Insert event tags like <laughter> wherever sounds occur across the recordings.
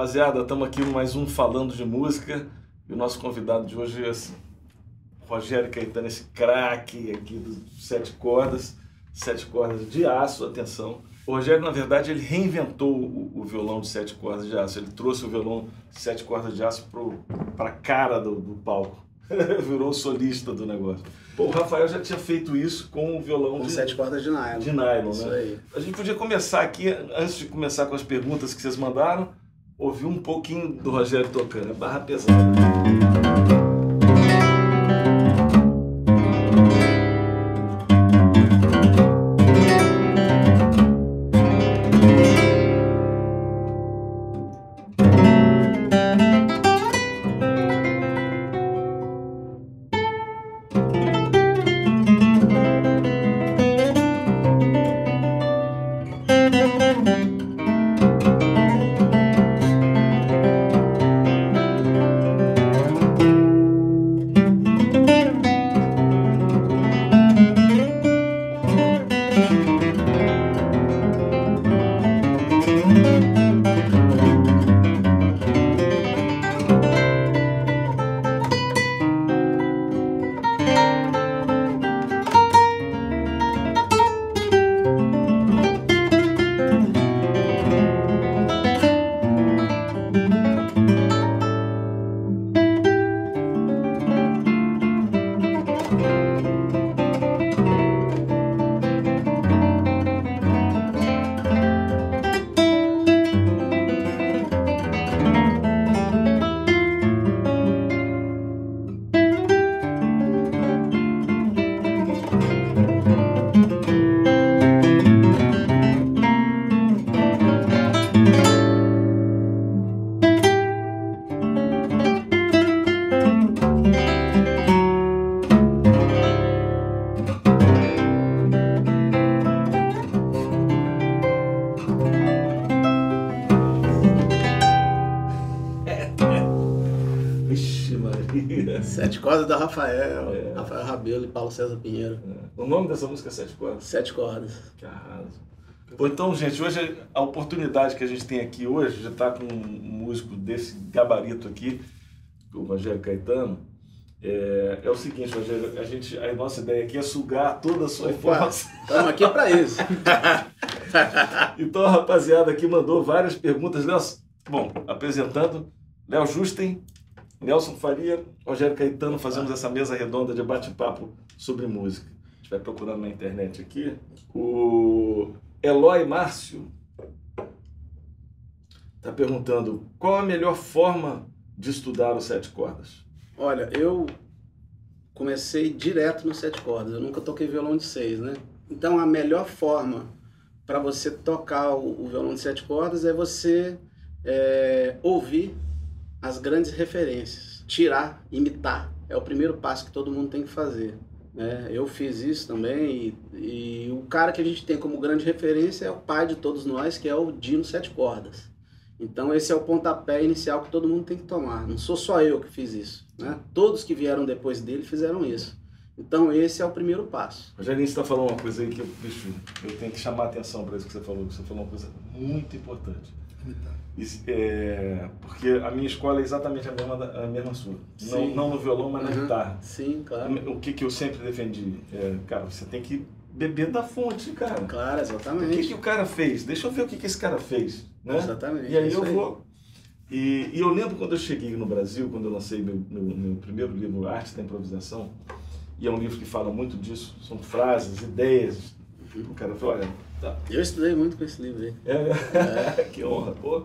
Rapaziada, estamos aqui mais um Falando de Música e o nosso convidado de hoje é assim, Rogério Caetano, esse craque aqui dos sete cordas, sete cordas de aço, atenção. O Rogério, na verdade, ele reinventou o, o violão de sete cordas de aço. Ele trouxe o violão de sete cordas de aço para a cara do, do palco. <laughs> Virou o solista do negócio. Pô, o Rafael já tinha feito isso com o violão Com de, sete cordas de nylon. de nylon, Isso né? aí. A gente podia começar aqui, antes de começar com as perguntas que vocês mandaram, ouvir um pouquinho do Rogério tocando, é barra pesada. Cordas da Rafael, É. Rafael Rabelo e Paulo César Pinheiro. O nome dessa música é Sete Cordas? Sete cordas. Que arraso. Bom, então, gente, hoje a oportunidade que a gente tem aqui hoje, já está com um músico desse gabarito aqui, o Rogério Caetano, é, é o seguinte, Rogério, a, gente, a nossa ideia aqui é sugar toda a sua informação. Estamos aqui para isso. <laughs> Então a rapaziada aqui mandou várias perguntas. Nelson, bom, apresentando, Léo Justen, Nelson Faria, Rogério Caetano, fazemos essa mesa redonda de bate-papo sobre música. A gente vai procurando na internet aqui. O Eloy Márcio está perguntando qual a melhor forma de estudar os sete cordas? Olha, eu comecei direto no sete cordas. Eu nunca toquei violão de seis, né? Então a melhor forma para você tocar o, violão de sete cordas é você é, ouvir as grandes referências, tirar, imitar. É o primeiro passo que todo mundo tem que fazer. né? Eu fiz isso também e, e o cara que a gente tem como grande referência é o pai de todos nós, que é o Dino Sete Cordas. Então esse é o pontapé inicial que todo mundo tem que tomar. Não sou só eu que fiz isso, né? Todos que vieram depois dele fizeram isso. Então esse é o primeiro passo. Rogerinho, você está falando uma coisa aí que eu, bicho, eu tenho que chamar a atenção para isso que você falou, você falou uma coisa muito importante. É, porque a minha escola é exatamente a mesma, a mesma sua. Não, não no violão, mas na Uhum. guitarra. Sim, claro. O que, que eu sempre defendi? É, cara, você tem que beber da fonte, cara. Claro, O que, exatamente. que o cara fez? Deixa eu ver o que, que esse cara fez. Né? Exatamente. E aí é eu vou. E, e eu lembro quando eu cheguei no Brasil, quando eu lancei meu, meu, meu primeiro livro, Arte da Improvisação, e é um livro que fala muito disso, são frases, ideias. O cara falou, olha, tá, Eu estudei muito com esse livro aí. é, <laughs> que honra, pô.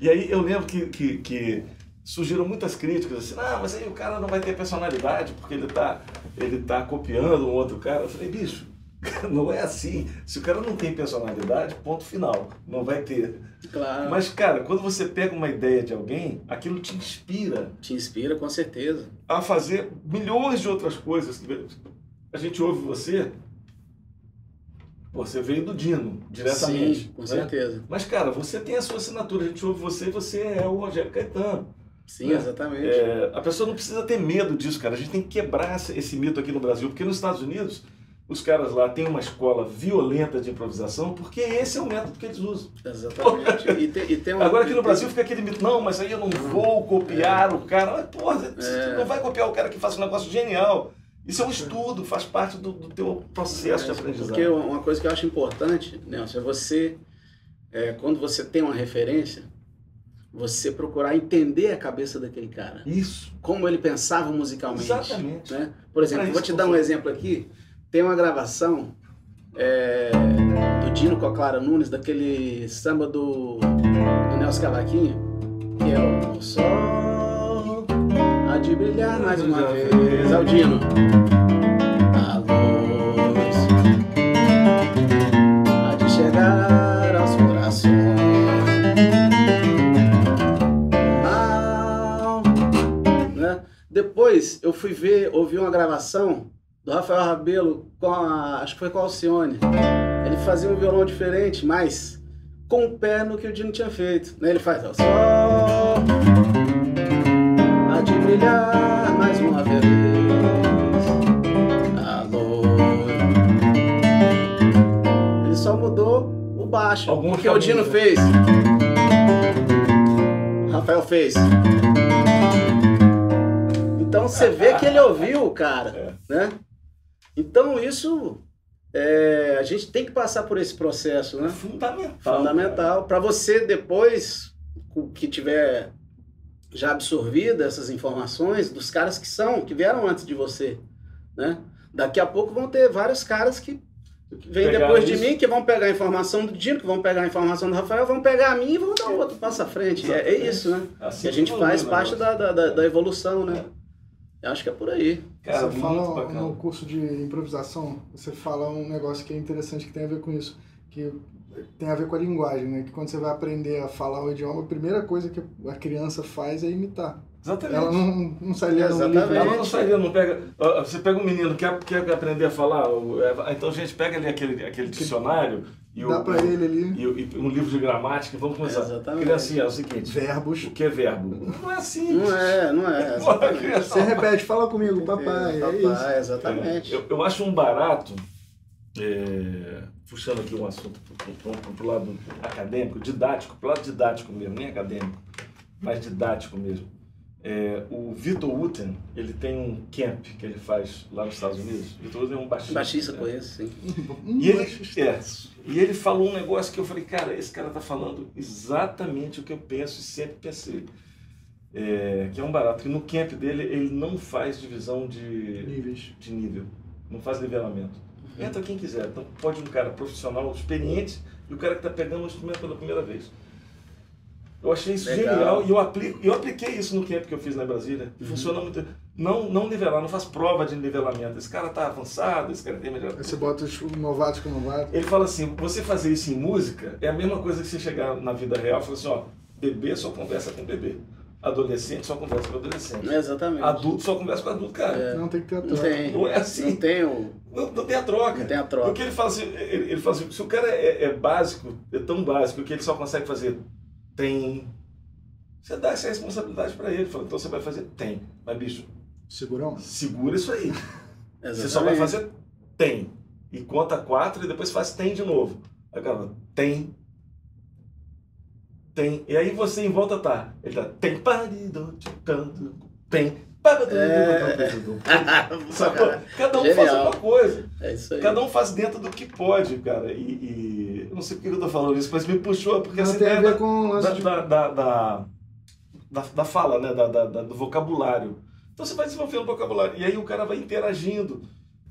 E aí eu lembro que, que, que surgiram muitas críticas, assim, ah, mas aí o cara não vai ter personalidade porque ele tá, ele tá copiando um outro cara. Eu falei, bicho, <laughs> não é assim. Se o cara não tem personalidade, ponto final, não vai ter. Claro. Mas, cara, quando você pega uma ideia de alguém, aquilo te inspira Te inspira com certeza. a fazer milhões de outras coisas. A gente ouve você, você veio do Dino, diretamente. Sim, com né? certeza. Mas, cara, você tem a sua assinatura, a gente ouve você e você é o Rogério Caetano. Sim, né? exatamente. É, a pessoa não precisa ter medo disso, cara. A gente tem que quebrar esse, mito aqui no Brasil, porque nos Estados Unidos os caras lá têm uma escola violenta de improvisação, porque esse é o método que eles usam. Exatamente. E tem, e tem um, <laughs> Agora aqui no Brasil fica aquele mito, não, mas aí eu não vou copiar o cara. Mas, porra, você É. não vai copiar o cara que faz um negócio genial. Isso é um estudo, faz parte do, do teu processo de aprendizado. Porque uma coisa que eu acho importante, Nelson, é você, é, quando você tem uma referência, você procurar entender a cabeça daquele cara. Isso. Como ele pensava musicalmente. Exatamente. né? Por exemplo, vou te dar um exemplo aqui. Tem uma gravação é, do Dino com a Clara Nunes, daquele samba do, do Nelson Cavaquinho, que é o Sol há de brilhar mais uma vez. fez. É o Dino. A luz há de chegar aos corações. Mal né? Depois eu fui ver, ouvi uma gravação do Rafael Rabelo com a, acho que foi com a Alcione. Ele fazia um violão diferente, mas com o pé no que o Dino tinha feito. Né? Ele faz ó, sol há de brilhar mais uma vez. Alô. Ele só mudou o baixo, Alguns porque o Dino fez. O Rafael fez. Então você vê que ele ouviu o cara, né? Então isso é, a gente tem que passar por esse processo, É né? fundamental. Fundamental para você depois o que tiver já absorvido essas informações dos caras que são que vieram antes de você, né? Daqui a pouco vão ter vários caras que vêm depois de isso. mim, que vão pegar a informação do Dino, que vão pegar a informação do Rafael, vão pegar a minha e vão dar um outro passo à frente. É, é isso, né? Assim a gente faz o parte da, da, da- evolução, né? Eu acho que é por aí. Cara, você fala bacana. no curso de improvisação, você fala um negócio que é interessante que tem a ver com isso, que tem a ver com a linguagem, né? Que quando você vai aprender a falar o idioma, a primeira coisa que a criança faz é imitar. Exatamente. Ela não, não sai lendo um Exatamente. livro. Ela não sairia, não pega. Você pega um menino que quer, quer aprender a falar, o- é, então gente pega ali aquele, aquele dicionário e, o, Dá pra ele ali e, o- e um livro de gramática, vamos começar. Exatamente. Criancinha, é o seguinte: verbos. o que é verbo? Não é assim. Não é, não é. <laughs> Você repete, fala comigo, papai, é isso. Papai, exatamente. Eu, eu acho um barato, é, puxando aqui um assunto para o lado acadêmico, didático, para o lado didático mesmo, nem acadêmico, mas didático mesmo. É, o Vitor Uten, ele tem um camp que ele faz lá nos Estados Unidos. Vitor Uten é um baixista. Baixista né? conheço, sim. Um <laughs> E ele, é, e ele falou um negócio que eu falei, cara, esse cara tá falando exatamente o que eu penso e sempre pensei. É, que é um barato. Que no camp dele ele não faz divisão de, Níveis. de nível, não faz nivelamento. Entra quem quiser. Então pode um cara profissional, experiente, e o cara que está pegando o instrumento pela primeira vez. Eu achei isso Legal. genial e eu, aplico, eu apliquei isso no camp que eu fiz lá em Brasília. Uhum. Funciona muito. Não, não nivelar, não faz prova de nivelamento. Esse cara tá avançado, esse cara tem melhor. Aí você bota os novatos com novatos. Ele fala assim: você fazer isso em música é a mesma coisa que você chegar na vida real e falar assim: ó, bebê só conversa com bebê, adolescente só conversa com adolescente, Exatamente. adulto só conversa com adulto, cara. Não tem que ter a Não troca. tem. Não é assim. Não tem o. Não, não tem a troca. Não tem a troca. Porque ele fala assim: ele, ele fala assim se o cara é, é básico, é tão básico que ele só consegue fazer tem. Você dá essa responsabilidade pra ele. Fala, então você vai fazer tem. Mas, bicho, Segurão? segura isso aí. Exatamente. <laughs> Você só vai fazer tem. E conta quatro e depois faz tem de novo. Aí o cara fala, tem. Tem. E aí você em volta tá. Ele tá. Tem. parido, ticando, Tem. É. <laughs> Sacou? Cada um Genial. faz uma coisa. É isso aí. Cada um faz dentro do que pode, cara. E, e- eu não sei por que eu tô falando isso, mas me puxou, porque Não essa tem a ideia ver com o da, de... da, da, da, da, da fala, né? Da, da- da- do vocabulário. Então você vai desenvolvendo o vocabulário. E aí o cara vai interagindo.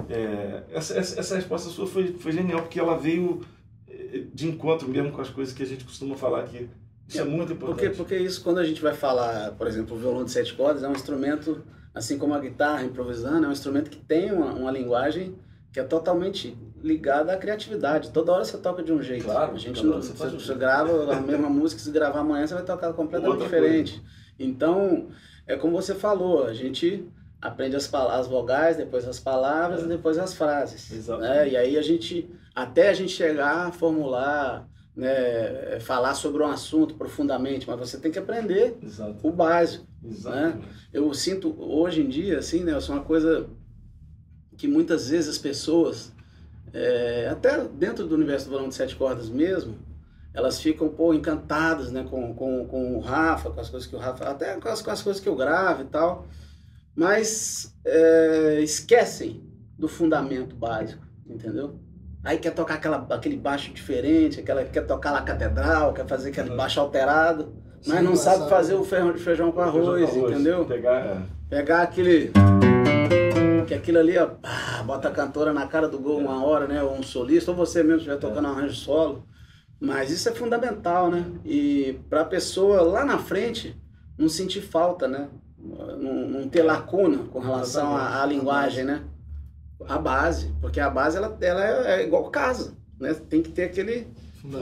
É, essa, essa, essa resposta sua foi, foi genial, porque ela veio eh, de encontro mesmo com as coisas que a gente costuma falar aqui. Isso é, muito Porque, importante. porque isso, quando a gente vai falar, por exemplo, o violão de sete cordas, é um instrumento, assim como a guitarra improvisando, é um instrumento que tem uma, uma linguagem que é totalmente ligada à criatividade. Toda hora você toca de um jeito. Claro, a gente não, você você, grava a mesma música, se gravar amanhã, você vai tocar completamente diferente. Então, é como você falou, a gente aprende as, as vogais, depois as palavras É. e depois as frases. Exatamente. né? E aí a gente, até a gente chegar a formular, né, falar sobre um assunto profundamente, mas você tem que aprender Exato. o básico. Exatamente. Eu sinto hoje em dia, assim, né, isso é uma coisa que muitas vezes as pessoas é, até dentro do universo do violão de sete cordas mesmo, elas ficam pô, encantadas né, com, com, com o Rafa, com as coisas que o Rafa. Até com as, com as coisas que eu gravo e tal. Mas é, esquecem do fundamento básico, entendeu? Aí quer tocar aquela, aquele baixo diferente, aquela, quer tocar lá catedral, quer fazer aquele uhum. baixo alterado, Sim, mas não sabe fazer o feijão, feijão com arroz, feijão com arroz entendeu? Pegar, é. Pegar aquele. Que aquilo ali, ó, pá, bota a cantora na cara do gol uma hora, né? Ou um solista, ou você mesmo estiver tocando um arranjo solo. Mas isso é fundamental, né? E para a pessoa lá na frente não sentir falta, né? Não, não ter lacuna com relação à linguagem, né? A base, porque a base ela, ela é, é igual casa, né? Tem que ter aquele,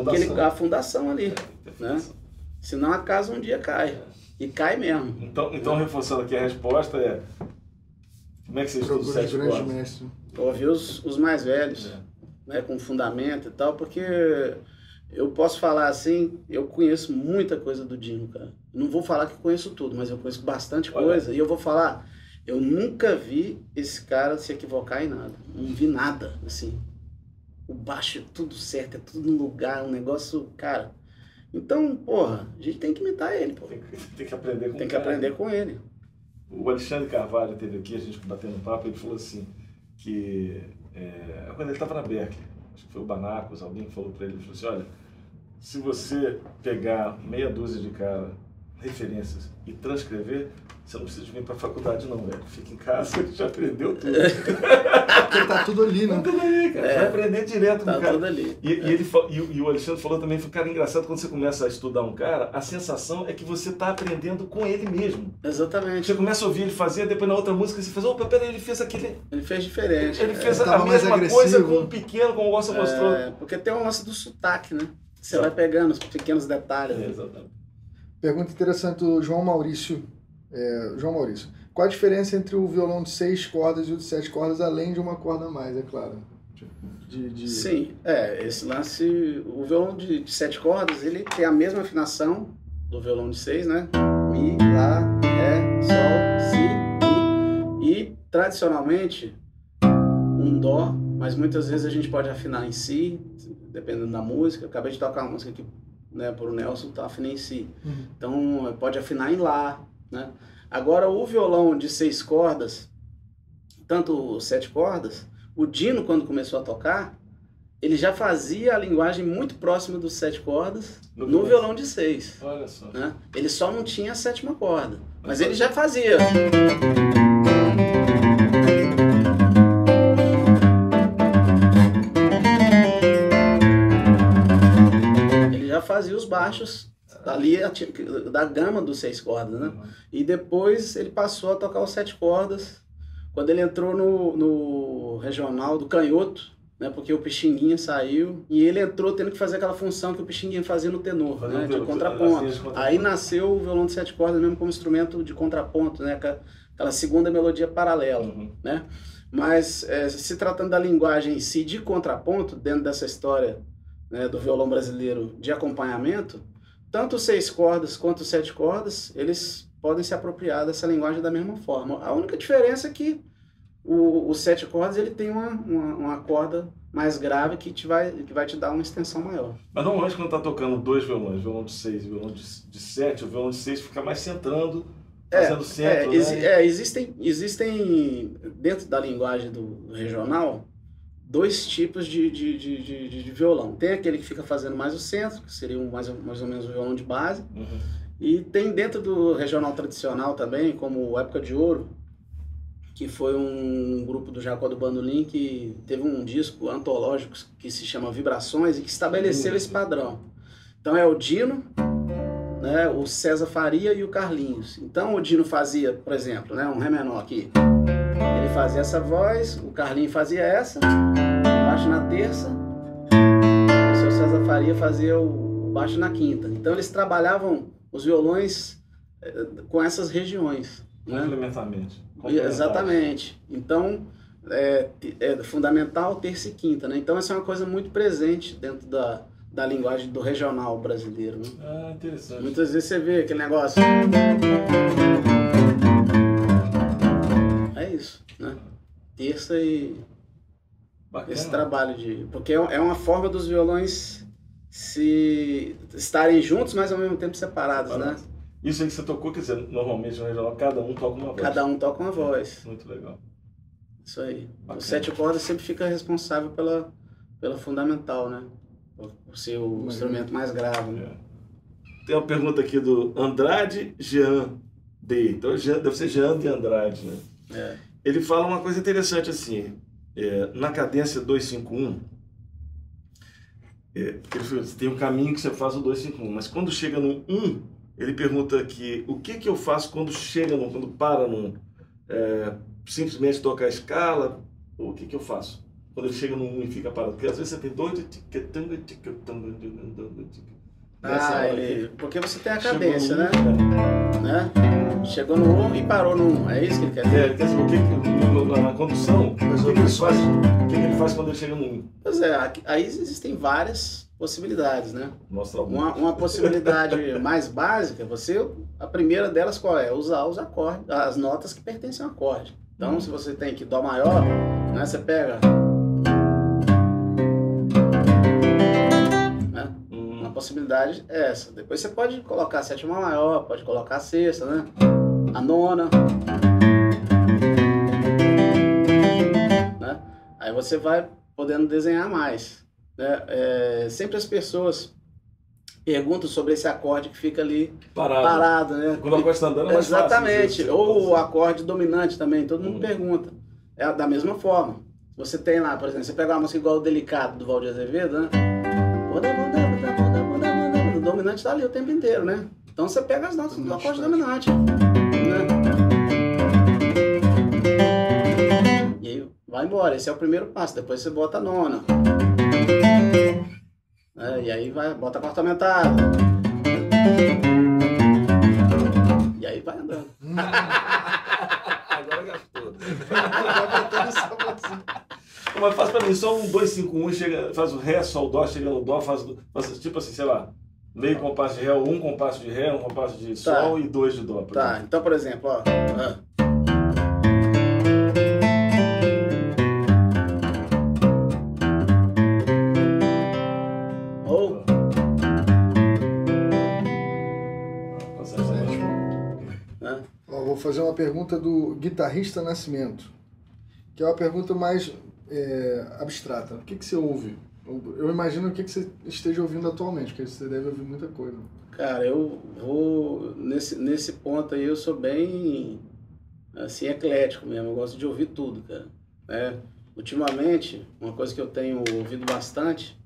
aquele a fundação ali, né? Senão a casa um dia cai. E cai mesmo. Então, então reforçando aqui a resposta é como é que você estuda os sete mestre. Ouvir os, os mais velhos, é. né? Com fundamento e tal, porque eu posso falar assim, eu conheço muita coisa do Dino, cara. Não vou falar que conheço tudo, mas eu conheço bastante Olha. coisa. E eu vou falar, eu nunca vi esse cara se equivocar em nada. Não vi nada, assim. O baixo é tudo certo, é tudo no lugar, um negócio, cara. Então, porra, a gente tem que imitar ele, pô. Tem <laughs> que, tem que aprender com Tem que aprender com ele. O Alexandre Carvalho teve aqui, a gente batendo papo, ele falou assim, que é, quando ele estava na Berkeley, acho que foi o Banacos, alguém falou para ele, ele falou assim, olha, se você pegar meia dúzia de cara, referências e transcrever, você não precisa vir para a faculdade não, velho. Fica em casa, <laughs> já aprendeu tudo. Porque tá tudo ali, né? Tá tudo ali, cara. É, vai aprender direto tá com o cara. Tudo ali. E, é. e ele, e, e, o Alexandre falou também, cara engraçado, quando você começa a estudar um cara, a sensação é que você tá aprendendo com ele mesmo. Exatamente. Você começa a ouvir ele fazer, depois na outra música você faz, opa, peraí, ele fez aquele... Ele fez diferente. Ele fez é, a, mesma coisa com um pequeno, como você mostrou. É, porque tem um lance do sotaque, né? Você vai pegando os pequenos detalhes. É, exatamente. Pergunta interessante do João Maurício. É, João Maurício. Qual a diferença entre o violão de seis cordas e o de sete cordas, além de uma corda a mais, é claro? De, de... Sim, é, esse lance, o violão de, de, sete cordas, ele tem a mesma afinação do violão de seis, né? Mi, Lá, Ré, Sol, Si, Mi. E, tradicionalmente, um Dó, mas muitas vezes a gente pode afinar em Si, dependendo da música. acabei de tocar uma música aqui né, para o Nelson, tá afinei em Si. Uhum. Então pode afinar em Lá. Né? Agora o violão de seis cordas, tanto sete cordas, o Dino quando começou a tocar, ele já fazia a linguagem muito próxima dos sete cordas no, no violão de seis. Olha só. Né? Ele só não tinha a sétima corda, mas ele já fazia. Fazia os baixos ali da gama dos seis cordas, né? Uhum. E depois ele passou a tocar os sete cordas quando ele entrou no, no regional do canhoto, né? Porque o Pixinguinha saiu e ele entrou tendo que fazer aquela função que o Pixinguinha fazia no tenor, Fazendo né? De contraponto. de contraponto. Aí nasceu o violão de sete cordas mesmo como instrumento de contraponto, né? Aquela segunda melodia paralela, uhum. né? Mas é, se tratando da linguagem em si de contraponto, dentro dessa história né, do violão brasileiro de acompanhamento, tanto seis cordas quanto sete cordas, eles podem se apropriar dessa linguagem da mesma forma. A única diferença é que o, o sete cordas ele tem uma, uma, uma, corda mais grave que, te vai, que vai te dar uma extensão maior. Mas normalmente quando está tocando dois violões, violão de seis e violão de, de sete, o violão de seis fica mais centrando, fazendo é, centro, é, né? é, existem, existem, dentro da linguagem do regional, dois tipos de, de, de, de, de violão. Tem aquele que fica fazendo mais o centro, que seria um, mais, mais ou menos o violão de base. Uhum. E tem dentro do regional tradicional também, como Época de Ouro, que foi um grupo do Jacó do Bandolim que teve um disco antológico que se chama Vibrações e que estabeleceu uhum. esse padrão. Então é o Dino, né, o César Faria e o Carlinhos. Então o Dino fazia, por exemplo, né, um Ré menor aqui. Ele fazia essa voz, o Carlinho fazia essa, baixo na terça, o seu César Faria fazia o baixo na quinta. Então eles trabalhavam os violões eh, com essas regiões. Né? Complementarmente. Exatamente. Então é, é, fundamental terça e quinta. Né? Então essa é uma coisa muito presente dentro da, da linguagem do regional brasileiro. Né? Ah, interessante. Muitas vezes você vê aquele negócio. Isso, né? Terça e. Bacana. esse trabalho de. Porque é é uma forma dos violões se estarem juntos, mas ao mesmo tempo separados, né? Isso aí que você tocou, quer dizer, normalmente no regional cada um toca uma voz. Cada um toca uma voz. Muito legal. Isso aí. Bacana. O sete cordas sempre fica responsável pela, pela fundamental, né? Por, ser o Mas- instrumento mais grave. Né? É. Tem uma pergunta aqui do Andrade Jean D. Então Jean- deve ser Jean de Andrade, né? É. Ele fala uma coisa interessante assim, é, na cadência 251, é, tem um caminho que você faz o 251, mas quando chega no 1, ele pergunta aqui, o que que eu faço quando chega no, quando para num, é, simplesmente toca a escala, o que que eu faço? Quando ele chega no 1 e fica parado, porque às vezes você tem dois, Ah, ele, porque você tem a cadência, no né? um, né? Chegou no 1 e parou no 1. É isso que ele quer É, dizer? ele quer saber o que, no- no- na condução, o que, ele faz, o que, ele faz quando ele chega no 1? Pois é, aí existem várias possibilidades, né? Mostra. Uma, uma possibilidade <laughs> mais básica, você, a primeira delas qual é? Usar os acordes, as notas que pertencem ao acorde. Então, se você tem que dó maior, né, você pega, né? Hum, Uma possibilidade é essa. Depois você pode colocar a sétima maior, pode colocar a sexta, né? A nona. Né? Aí você vai podendo desenhar mais. Né? É, sempre as pessoas perguntam sobre esse acorde que fica ali parado. parado, né? Quando a coisa está andando é mais Exatamente. fácil. Ou o acorde dominante também, todo mundo Hum. pergunta. É da mesma forma. Você tem lá, por exemplo, você pega uma música igual o Delicado do Valdir Azevedo, né? O dominante tá ali o tempo inteiro, né? Então você pega as notas do acorde estático. dominante. Vai embora. Esse é o primeiro passo. Depois você bota a nona. Né? E aí vai, bota a quarta aumentada. E aí vai andando. <laughs> Agora gastou. Vai botando essa música. Mas faz pra mim, só um 2, 5, 1, chega, faz o Ré, Sol, Dó, chega no Dó, faz, faz tipo assim, sei lá, meio compasso de Ré, um compasso de Ré, um compasso de Tá. Sol e dois de Dó. Tá, exemplo. então por exemplo, ó. Fazer uma pergunta do guitarrista Nascimento, que é uma pergunta mais é, abstrata. O que, que você ouve? Eu- imagino o que, que você esteja ouvindo atualmente, porque você deve ouvir muita coisa. Cara, eu vou. Nesse, nesse ponto aí eu sou bem assim, eclético mesmo. Eu gosto de ouvir tudo, cara. né? ultimamente, uma coisa que eu tenho ouvido bastante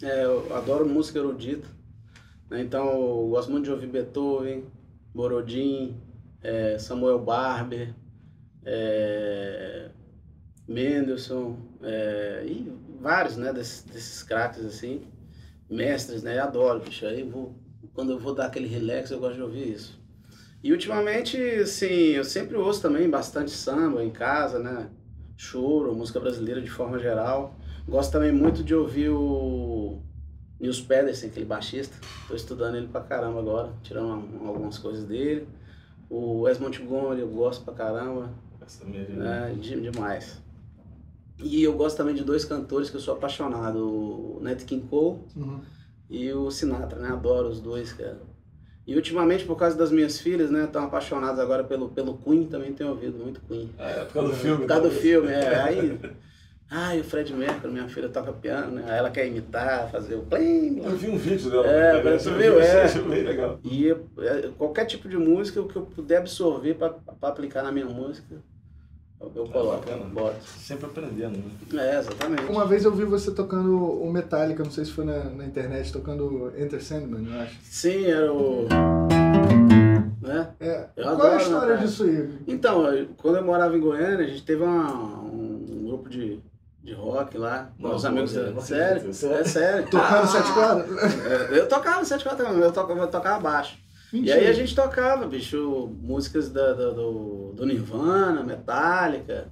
é eu adoro música erudita. né? Então eu gosto muito de ouvir Beethoven, Borodin, eh, Samuel Barber, eh, Mendelssohn, eh, e vários né, desses, desses craques assim mestres, né? Adoro, bicho. Aí vou, quando eu vou dar aquele relax, eu gosto de ouvir isso. E ultimamente, assim, eu sempre ouço também bastante samba em casa, né? Choro, música brasileira de forma geral. Gosto também muito de ouvir o Nils Pedersen, aquele baixista. Tô estudando ele pra caramba agora, tirando uma- algumas coisas dele. O Wes Montgomery eu gosto pra caramba, Essa né? De- demais. E eu gosto também de dois cantores que eu sou apaixonado, o Nat King Cole Uhum. e o Sinatra, né? Adoro os dois, cara. E ultimamente, por causa das minhas filhas, né? Estão apaixonadas agora pelo, pelo Queen, também tenho ouvido muito Queen. Ah, é por causa do filme. Por causa do talvez. filme, é. Aí. Ai, o Fred Mercury, minha filha toca piano, né? Aí ela quer imitar, fazer o plim, Eu vi um vídeo dela. É, né? Eu viu, vi, é. Bem legal. E é, qualquer tipo de música que eu puder absorver para aplicar na minha música, eu, Ah, coloco, bacana. boto. Sempre aprendendo, né? É, exatamente. Uma vez eu vi você tocando o Metallica, não sei se foi na, na internet, tocando Enter Sandman, eu acho. Sim, era o. Né? É, Eu qual é adoro a história Metallica. disso aí? Então, quando eu morava em Goiânia, a gente teve uma- um grupo de, de rock lá, Não, os amigos Sério? sério? É sério. Tocando sete quadras? É, Eu tocava sete quatro também, eu tocava, eu tocava baixo. E aí a gente tocava, bicho, músicas da, da- do, do Nirvana, Metallica,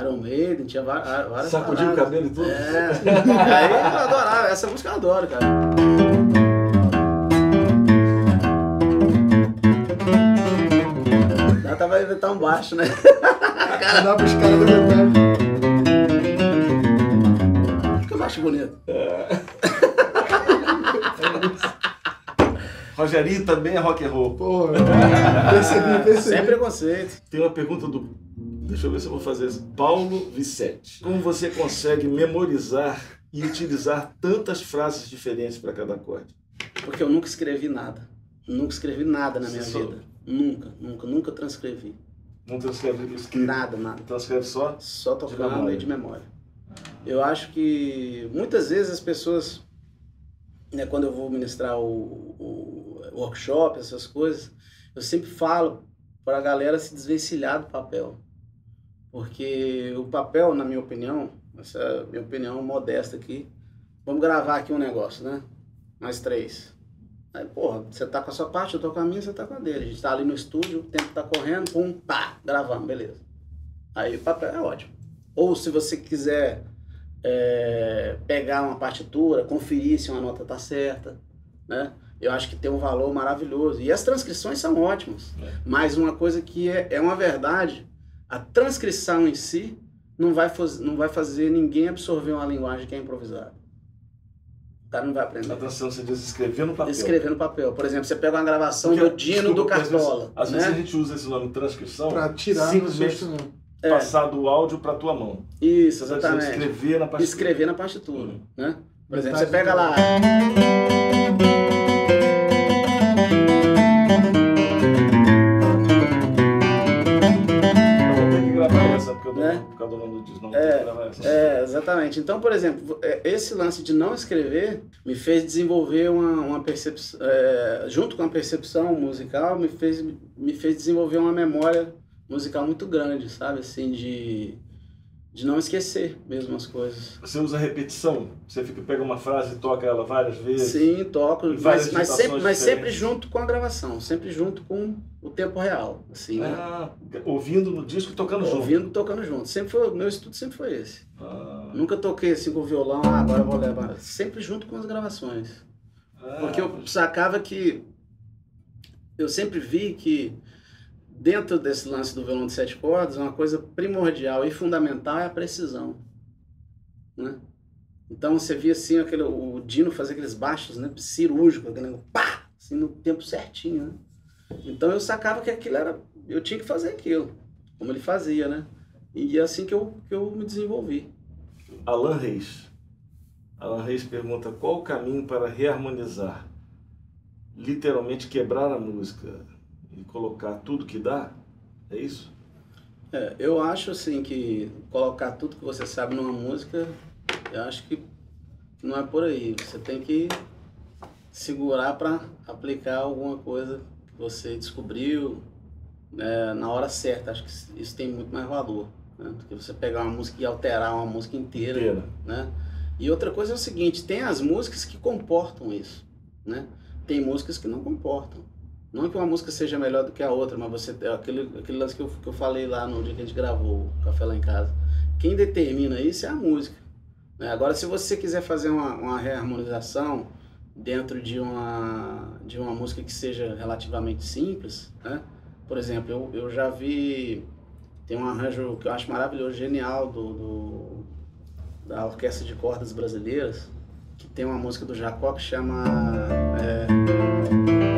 Iron Maiden, tinha várias Sacudiu o cabelo e tudo? É. Aí eu adorava, essa música eu adoro, cara. Dá pra inventar um baixo, né? Dá pros caras do. Acho bonito. Rogerinho também é rock and roll. Pô, percebi, percebi. Sem preconceito. Tem uma pergunta do. Deixa eu ver se eu vou fazer isso. Paulo Vicente. Como você consegue memorizar e utilizar tantas frases diferentes para cada acorde? Porque eu nunca escrevi nada. Nunca escrevi nada na minha vida. Nunca, nunca, nunca transcrevi. Não transcreve isso Nada, nada. transcreve só? Só De tocando memória. e de memória. Eu acho que muitas vezes as pessoas, né, quando eu vou ministrar o, o workshop, essas coisas, eu sempre falo para a galera se desvencilhar do papel. Porque o papel, na minha opinião, essa é a minha opinião modesta aqui, vamos gravar aqui um negócio, né? Mais três. Aí, porra, você tá com a sua parte, eu tô com a minha, você tá com a dele. A gente tá ali no estúdio, o tempo tá correndo, pum, pá, gravamos, beleza. Aí o papel é ótimo. Ou se você quiser é, pegar uma partitura, conferir se uma nota tá certa, né? Eu acho que tem um valor maravilhoso. E as transcrições são ótimas. É. Mas uma coisa que é, é uma verdade, a transcrição em si não vai, não vai fazer ninguém absorver uma linguagem que é improvisada. O cara não vai aprender. Na transição você diz escrever no papel. Escrever no papel. Por exemplo, você pega uma gravação Porque, do Dino desculpa, do mas às vezes- Cartola. Às né? vezes a gente usa esse nome transcrição Pra tirar simplesmente. É. passar do áudio para tua mão. Isso, Você exatamente. escrever na partitura. Escrever na partitura. Uhum. Né? Por exemplo, você pega lá. Né? por causa do nome do disco, não É, vou ter que gravar essa. É, exatamente. Então, por exemplo, é, esse lance de não escrever me fez desenvolver uma, uma percepção, é, junto com a percepção musical, me fez, me fez desenvolver uma memória musical muito grande, sabe? Assim, de, de não esquecer mesmo as coisas. Você usa repetição? Você fica, pega uma frase e toca ela várias vezes? Sim, toco, mas, mas, sempre, mas sempre junto com a gravação, sempre junto com o tempo real, assim, né? Ah, ouvindo no disco e tocando junto. Ouvindo e tocando junto. Sempre foi, meu estudo sempre foi esse. Ah, Nunca toquei assim com o violão, ah, agora eu vou levar. Sempre junto com as gravações. ah, Porque eu sacava que. Eu sempre vi que dentro desse lance do violão de sete cordas, uma coisa primordial e fundamental é a precisão. Né? Então você via assim aquele, o Dino fazer aqueles baixos né, cirúrgicos, aquele pá, assim, no tempo certinho. Né? Então eu sacava que aquilo era. Eu tinha que fazer aquilo, como ele fazia, né? E é assim que eu, que eu me desenvolvi. Alan Reis. Alan Reis pergunta qual o caminho para reharmonizar? Literalmente quebrar a música e colocar tudo que dá? É isso? É, eu acho assim que colocar tudo que você sabe numa música, eu acho que não é por aí. Você tem que segurar para aplicar alguma coisa que você descobriu né, na hora certa. Acho que isso tem muito mais valor né, do que você pegar uma música e alterar uma música inteira Inteira. né? E outra coisa é o seguinte, tem as músicas que comportam isso, né? Tem músicas que não comportam. Não que uma música seja melhor do que a outra, mas você é aquele, aquele lance que eu, que eu falei lá no dia que a gente gravou o Café Lá em Casa. Quem determina isso é a música. né? Agora, se você quiser fazer uma, uma reharmonização dentro de uma, de uma música que seja relativamente simples, né? Por exemplo, eu, eu já vi... Tem um arranjo que eu acho maravilhoso, genial, do, do da Orquestra de Cordas Brasileiras, que tem uma música do Jacó que chama é,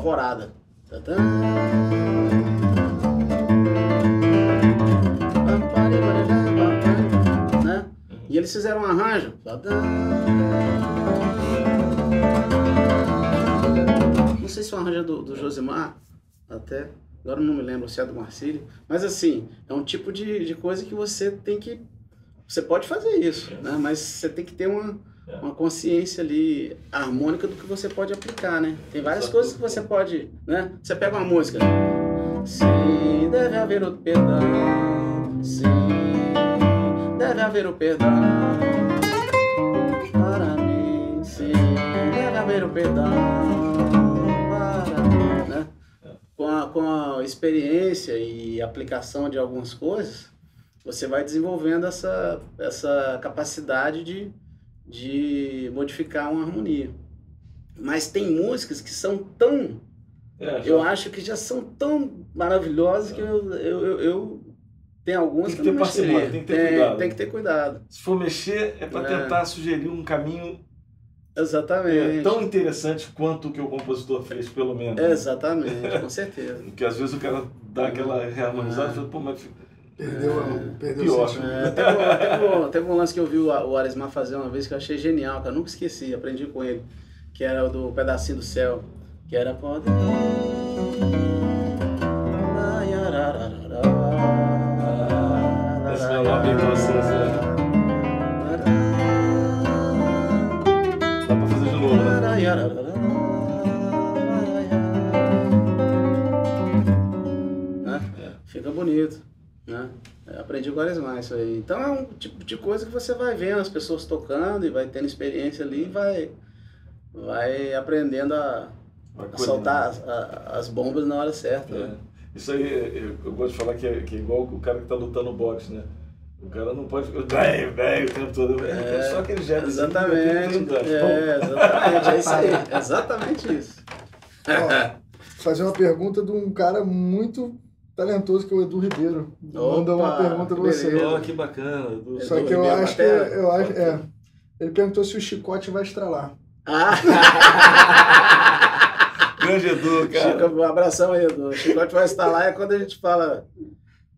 Alvorada. Tadã. Né? E eles fizeram um arranjo. Tadã. Não sei se o arranjo é do, do Josimar, até. Agora não me lembro se é do Marcílio. Mas assim, é um tipo de, de coisa que você tem que. Você pode fazer isso, né? Mas você tem que ter uma, uma consciência ali harmônica do que você pode aplicar, né? Tem várias Exato. coisas que você pode, né? Você pega uma música. Sim, deve haver o perdão. Sim, deve haver o perdão. Para mim, sim, deve haver o perdão. Para mim, né? Com a, com a experiência e aplicação de algumas coisas, você vai desenvolvendo essa, essa capacidade de, de modificar uma harmonia. Mas tem músicas que são tão É, já- eu acho que já são tão maravilhosas que eu, eu, eu, eu, Tem algumas Tem que que, não mexeria. tem que ter cuidado. tem que ter cuidado. Se for mexer, é para É. tentar sugerir um caminho Exatamente. é, tão interessante quanto o que o compositor fez, pelo menos. Exatamente, com certeza. <laughs> Porque às vezes o cara dá aquela reharmonizada e fala, pô, mas Perdeu, perdeu Pior. o sentido. É, teve, um- teve um, teve um lance que eu vi o, o Aresmar fazer uma vez que eu achei genial, cara. Nunca esqueci, aprendi com ele. Que era o do pedacinho do céu. Que era quando. esse violão bem francês, é. Dá pra fazer de novo, né? Né? Fica bonito, né? Eu aprendi com o Aresmar isso aí. Então é um tipo de coisa que você vai vendo as pessoas tocando e vai tendo experiência ali e vai, vai aprendendo a, a soltar as, a- as bombas na hora certa. É. né? Isso aí, eu, eu gosto de falar que é, que é igual o cara que tá lutando boxe, né? O cara não pode ficar velho, velho o tempo todo. É, É, só aquele jeito. assim, Exatamente, ter é, exatamente, é isso aí, <laughs> exatamente isso. Ó, fazer uma pergunta de um cara muito talentoso que é o Edu Ribeiro. Manda uma Opa, pergunta pra você. Ó, que bacana. Do... Só Edu que eu Ribeiro acho que eu acho, é. Ele perguntou se o chicote vai estralar. Ah, <laughs> Grande Edu, cara. Chico, um abração aí, Edu. O Chicote vai estar lá é quando a gente fala,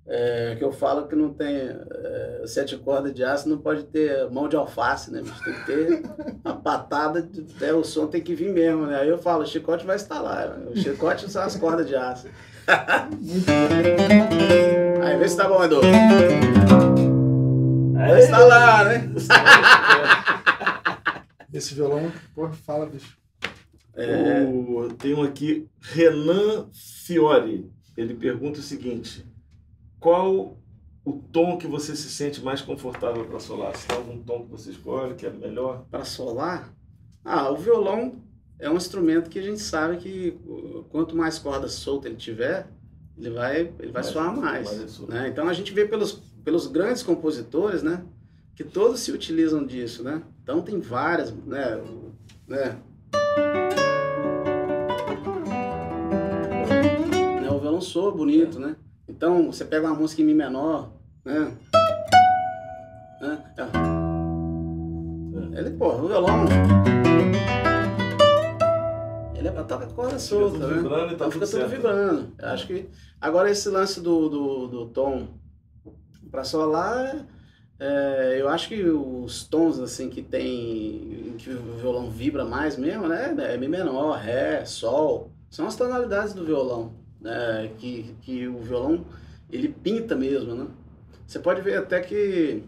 é, que eu falo que não tem é, sete cordas de aço, não pode ter mão de alface, né? bicho? Tem que ter a patada, de, é, o som tem que vir mesmo, né? Aí eu falo, o chicote vai estar lá. O chicote são as cordas de aço. <laughs> Aí vê se tá bom, Edu. Vai estar lá, né? <laughs> Esse violão, pô, fala, bicho. É, O- tem um aqui, Renan Fiore. Ele pergunta o seguinte: qual o tom que você se sente mais confortável para solar? Se tem algum tom que você escolhe que é melhor? para solar, ah, o violão é um instrumento que a gente sabe que quanto mais corda solta ele tiver, ele vai, ele vai Mais- soar mais. né? Então a gente vê pelos, pelos grandes compositores, né, que todos se utilizam disso, né? Então tem várias, né, o- né? Né, O violão soa bonito, né? Então você pega uma música em mi menor, né? né? Ele, pô, o violão. Ele é pra tocar corda solta, tudo né? vibrando e tá então fica tudo vibrando. Eu acho que. Agora esse lance do, do, do tom pra solar, é, eu acho que os tons assim que tem. que o violão vibra mais mesmo, né? É Mi menor, Ré, Sol. São as tonalidades do violão. Né? Que, que o violão ele pinta mesmo, né? Você pode ver até que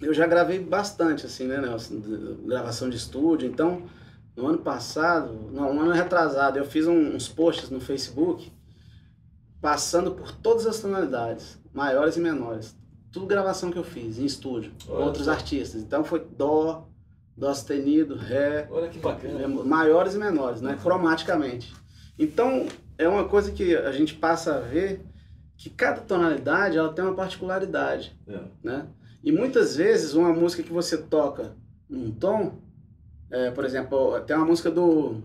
eu já gravei bastante, assim, né, Nelson? Gravação de estúdio. Então, no ano passado, não, um ano retrasado, eu fiz um- uns posts no Facebook passando por todas as tonalidades, maiores e menores. Tudo gravação que eu fiz em estúdio, com Olha outros artistas. Então foi Dó, Dó sustenido, Ré, Olha que bacana. maiores e menores, né? Cromaticamente. Então, é uma coisa que a gente passa a ver que cada tonalidade ela tem uma particularidade É. né? E muitas vezes uma música que você toca num tom, é, por exemplo, tem uma música do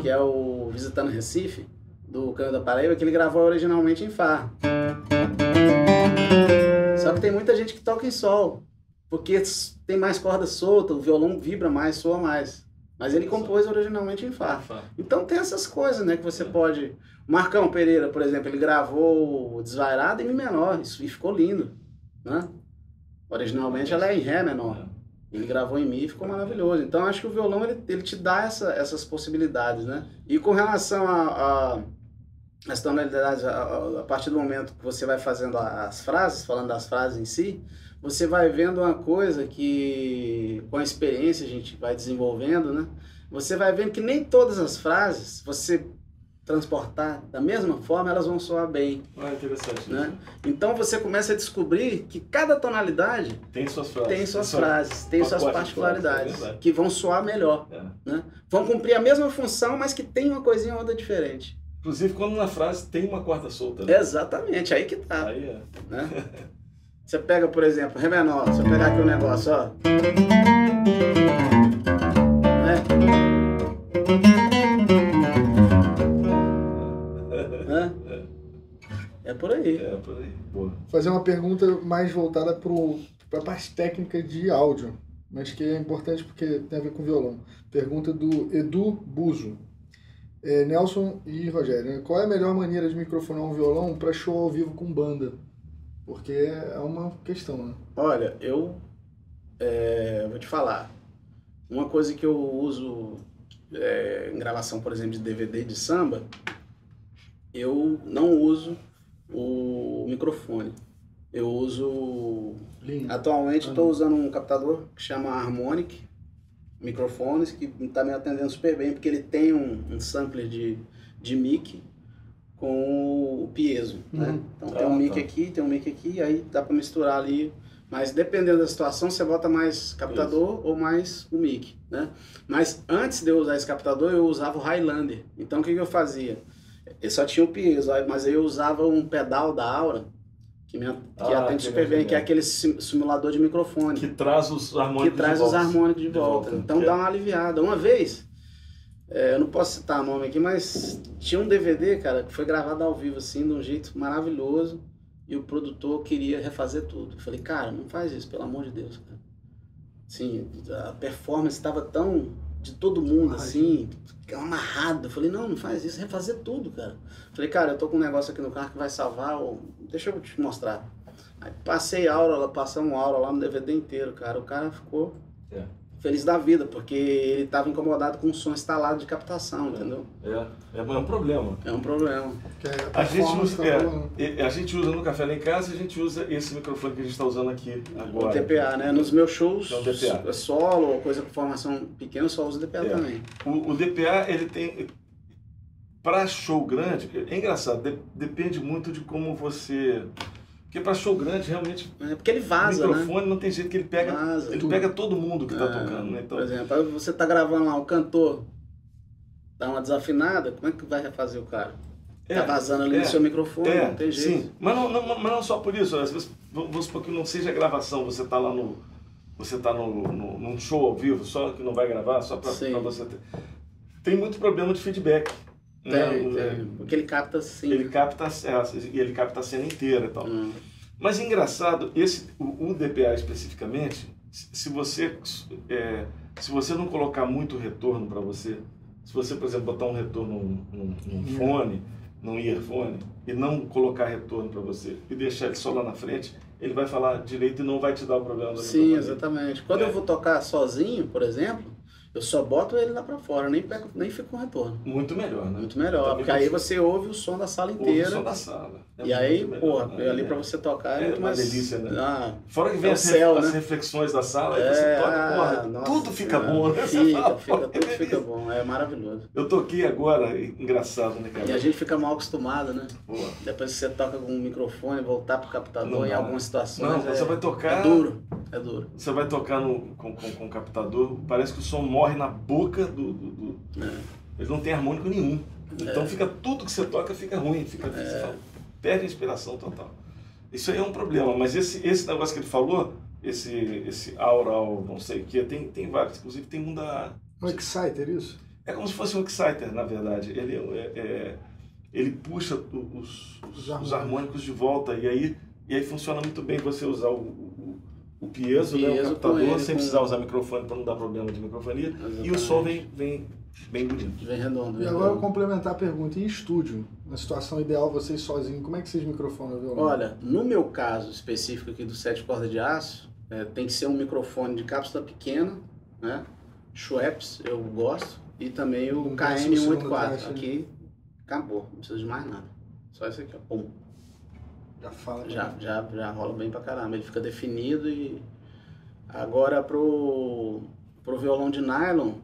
que é o Visitando Recife, do Canto da Paraíba, que ele gravou originalmente em Fá. Só que tem muita gente que toca em Sol, porque tem mais corda solta, o violão vibra mais, soa mais. Mas ele compôs originalmente em Fá. Então tem essas coisas, né, que você pode... Marcão Pereira, por exemplo, ele gravou o Desvairado em Mi menor, isso e ficou lindo, né? Originalmente ela é em Ré menor. Ele gravou em Mi e ficou maravilhoso. Então acho que o violão ele, ele te dá essa, essas possibilidades, né? E com relação a, a as a, a- partir do momento que você vai fazendo as frases, falando das frases em si, você vai vendo uma coisa que com a experiência a gente vai desenvolvendo, né? Você vai vendo que nem todas as frases, se você transportar da mesma forma, elas vão soar bem, Ah, interessante. né? Então você começa a descobrir que cada tonalidade Tem suas frases. tem suas frases, tem suas pacote de frases, é particularidades, que vão soar melhor, É. né? Vão cumprir a mesma função, mas que tem uma coisinha ou outra diferente. Inclusive, quando na frase tem uma quarta solta, né? Exatamente, aí que tá, Aí é. né? Você pega, por exemplo, Ré menor, você pegar aqui o negócio, ó. Por aí. É, por aí. Boa. Fazer uma pergunta mais voltada para a parte técnica de áudio, mas que é importante porque tem a ver com violão. Pergunta do Edu Buzo. É, Nelson e Rogério, né? qual é a melhor maneira de microfonar um violão para show ao vivo com banda? Porque é uma questão, né? Olha, eu é, vou te falar. Uma coisa que eu uso é, em gravação, por exemplo, de DVD de samba, eu não uso o microfone. Eu uso. Lindo. Atualmente estou usando um captador que chama Harmonic Microfones, que está me atendendo super bem, porque ele tem um, um sampler de, de mic com o piezo, né? Uhum. Então tem um Ah, mic tá. aqui, tem um mic aqui, aí dá para misturar ali. Mas dependendo da situação, você bota mais captador ou mais o mic, né? Mas antes de eu usar esse captador, eu usava o Highlander. Então o que, que eu fazia? Eu só tinha o aí- mas aí eu usava um pedal da Aura, que, me, que Ah, atende que super bem, que é aquele sim- simulador de microfone Que traz os harmônicos que traz de os volta. harmônicos de volta. Então Que dá é- uma aliviada. Uma vez, é, eu não posso citar o nome aqui, mas tinha um DVD, cara, que foi gravado ao vivo, assim, de um jeito maravilhoso. E o produtor queria refazer tudo. Eu falei, cara, não faz isso, pelo amor de Deus, cara. Assim, a performance estava tão de todo mundo, assim, amarrado. Eu falei, não, não faz isso, refazer tudo, cara. Eu falei, cara, eu tô com um negócio aqui no carro que vai salvar, ou... deixa eu te mostrar. Aí passei aula, passamos aula lá no DVD inteiro, cara. O cara ficou É. feliz da vida, porque ele estava incomodado com o som instalado de captação, entendeu? É, é um problema. É um problema. É A gente, usa, tá é, e- a gente usa no Café Lá em Casa, a gente usa esse microfone que a gente está usando aqui O agora. DPA, né? Nos meus shows, É um DPA. solo ou coisa com formação pequena, eu só uso DPA É. também. O, o DPA, ele tem. Para show grande, é engraçado, de- depende muito de como você. Porque para show grande, realmente, É porque ele o vaza, né? microfone não tem jeito que ele pega. Vaza. Ele tudo. pega todo mundo que está É, tocando, né? Então, Por exemplo, você tá gravando lá, o cantor dá uma desafinada, como é que vai refazer o cara? é, tá vazando ali é, no seu microfone, É, não tem jeito. sim. Mas não, não- mas não só por isso. Às vezes, vamos supor que não seja gravação, você tá lá no. Você tá no, no, num show ao vivo, só que não vai gravar, só para você ter. Tem muito problema de feedback. Tem, né? tem. Porque ele capta sim. Ele capta, é, e ele capta a cena inteira e tal. Hum. Mas engraçado, esse, o, o DPA especificamente, se você, é, se você não colocar muito retorno para você, se você, por exemplo, botar um retorno num, num, num fone, num earphone, e não colocar retorno para você, e deixar ele só lá na frente, ele vai falar direito e não vai te dar o problema Sim, exatamente. Quando É. eu vou tocar sozinho, por exemplo, eu só boto ele lá pra fora, nem, pego, nem fico com retorno. Muito melhor, né? Muito melhor, porque aí você ouve o som da sala ouve o inteira. som da sala. É E aí, porra, melhor, né? ali pra você tocar é, É muito uma mais. delícia, né? Ah, Fora que vem É as, céu, as né? reflexões da sala, aí é, você toca, porra, nossa tudo fica bom, né? Fica, fala, fica, porra, tudo fica bom, é maravilhoso. Eu toquei agora, engraçado, né, cara? E a gente fica mal acostumado, né? Pô, Depois que você toca com o microfone, voltar pro captador Não em dá. algumas situações. Não, é, você vai tocar. É duro, é duro. Você vai tocar no, com, com, com o captador, parece que o som morre na boca do. do- do- É. Ele não tem harmônico nenhum. Então fica tudo que você toca fica ruim, fica, É. você fala, perde a inspiração total. Isso aí é um problema, mas esse, esse negócio que ele falou, esse, esse aural, não sei o que, tem, tem vários, inclusive tem um da. Um exciter, isso? É como se fosse um exciter, na verdade. Ele, é, é- ele puxa os, os, Os os harmônicos. harmônicos de volta e aí, e aí funciona muito bem você usar o, o, o piezo, O né, o piezo captador, ele, sem com- precisar usar microfone para não dar problema de microfonia. E o Exatamente. som vem, vem bem bonito. Vem redondo. E vem agora, redondo. complementar a pergunta, em estúdio, na situação ideal, vocês sozinhos, como é que vocês microfonam o violão? Olha, no meu caso específico aqui do sete cordas de aço, é, tem que ser um microfone de cápsula pequena, né? Schweppes, eu gosto. E também o Um décimo segundo KM184. caixa. Aqui acabou, não precisa de mais nada. Só esse aqui, ó. Pum. Já fala. Já, já, já rola bem pra caramba. Ele fica definido e. Agora pro, pro violão de nylon,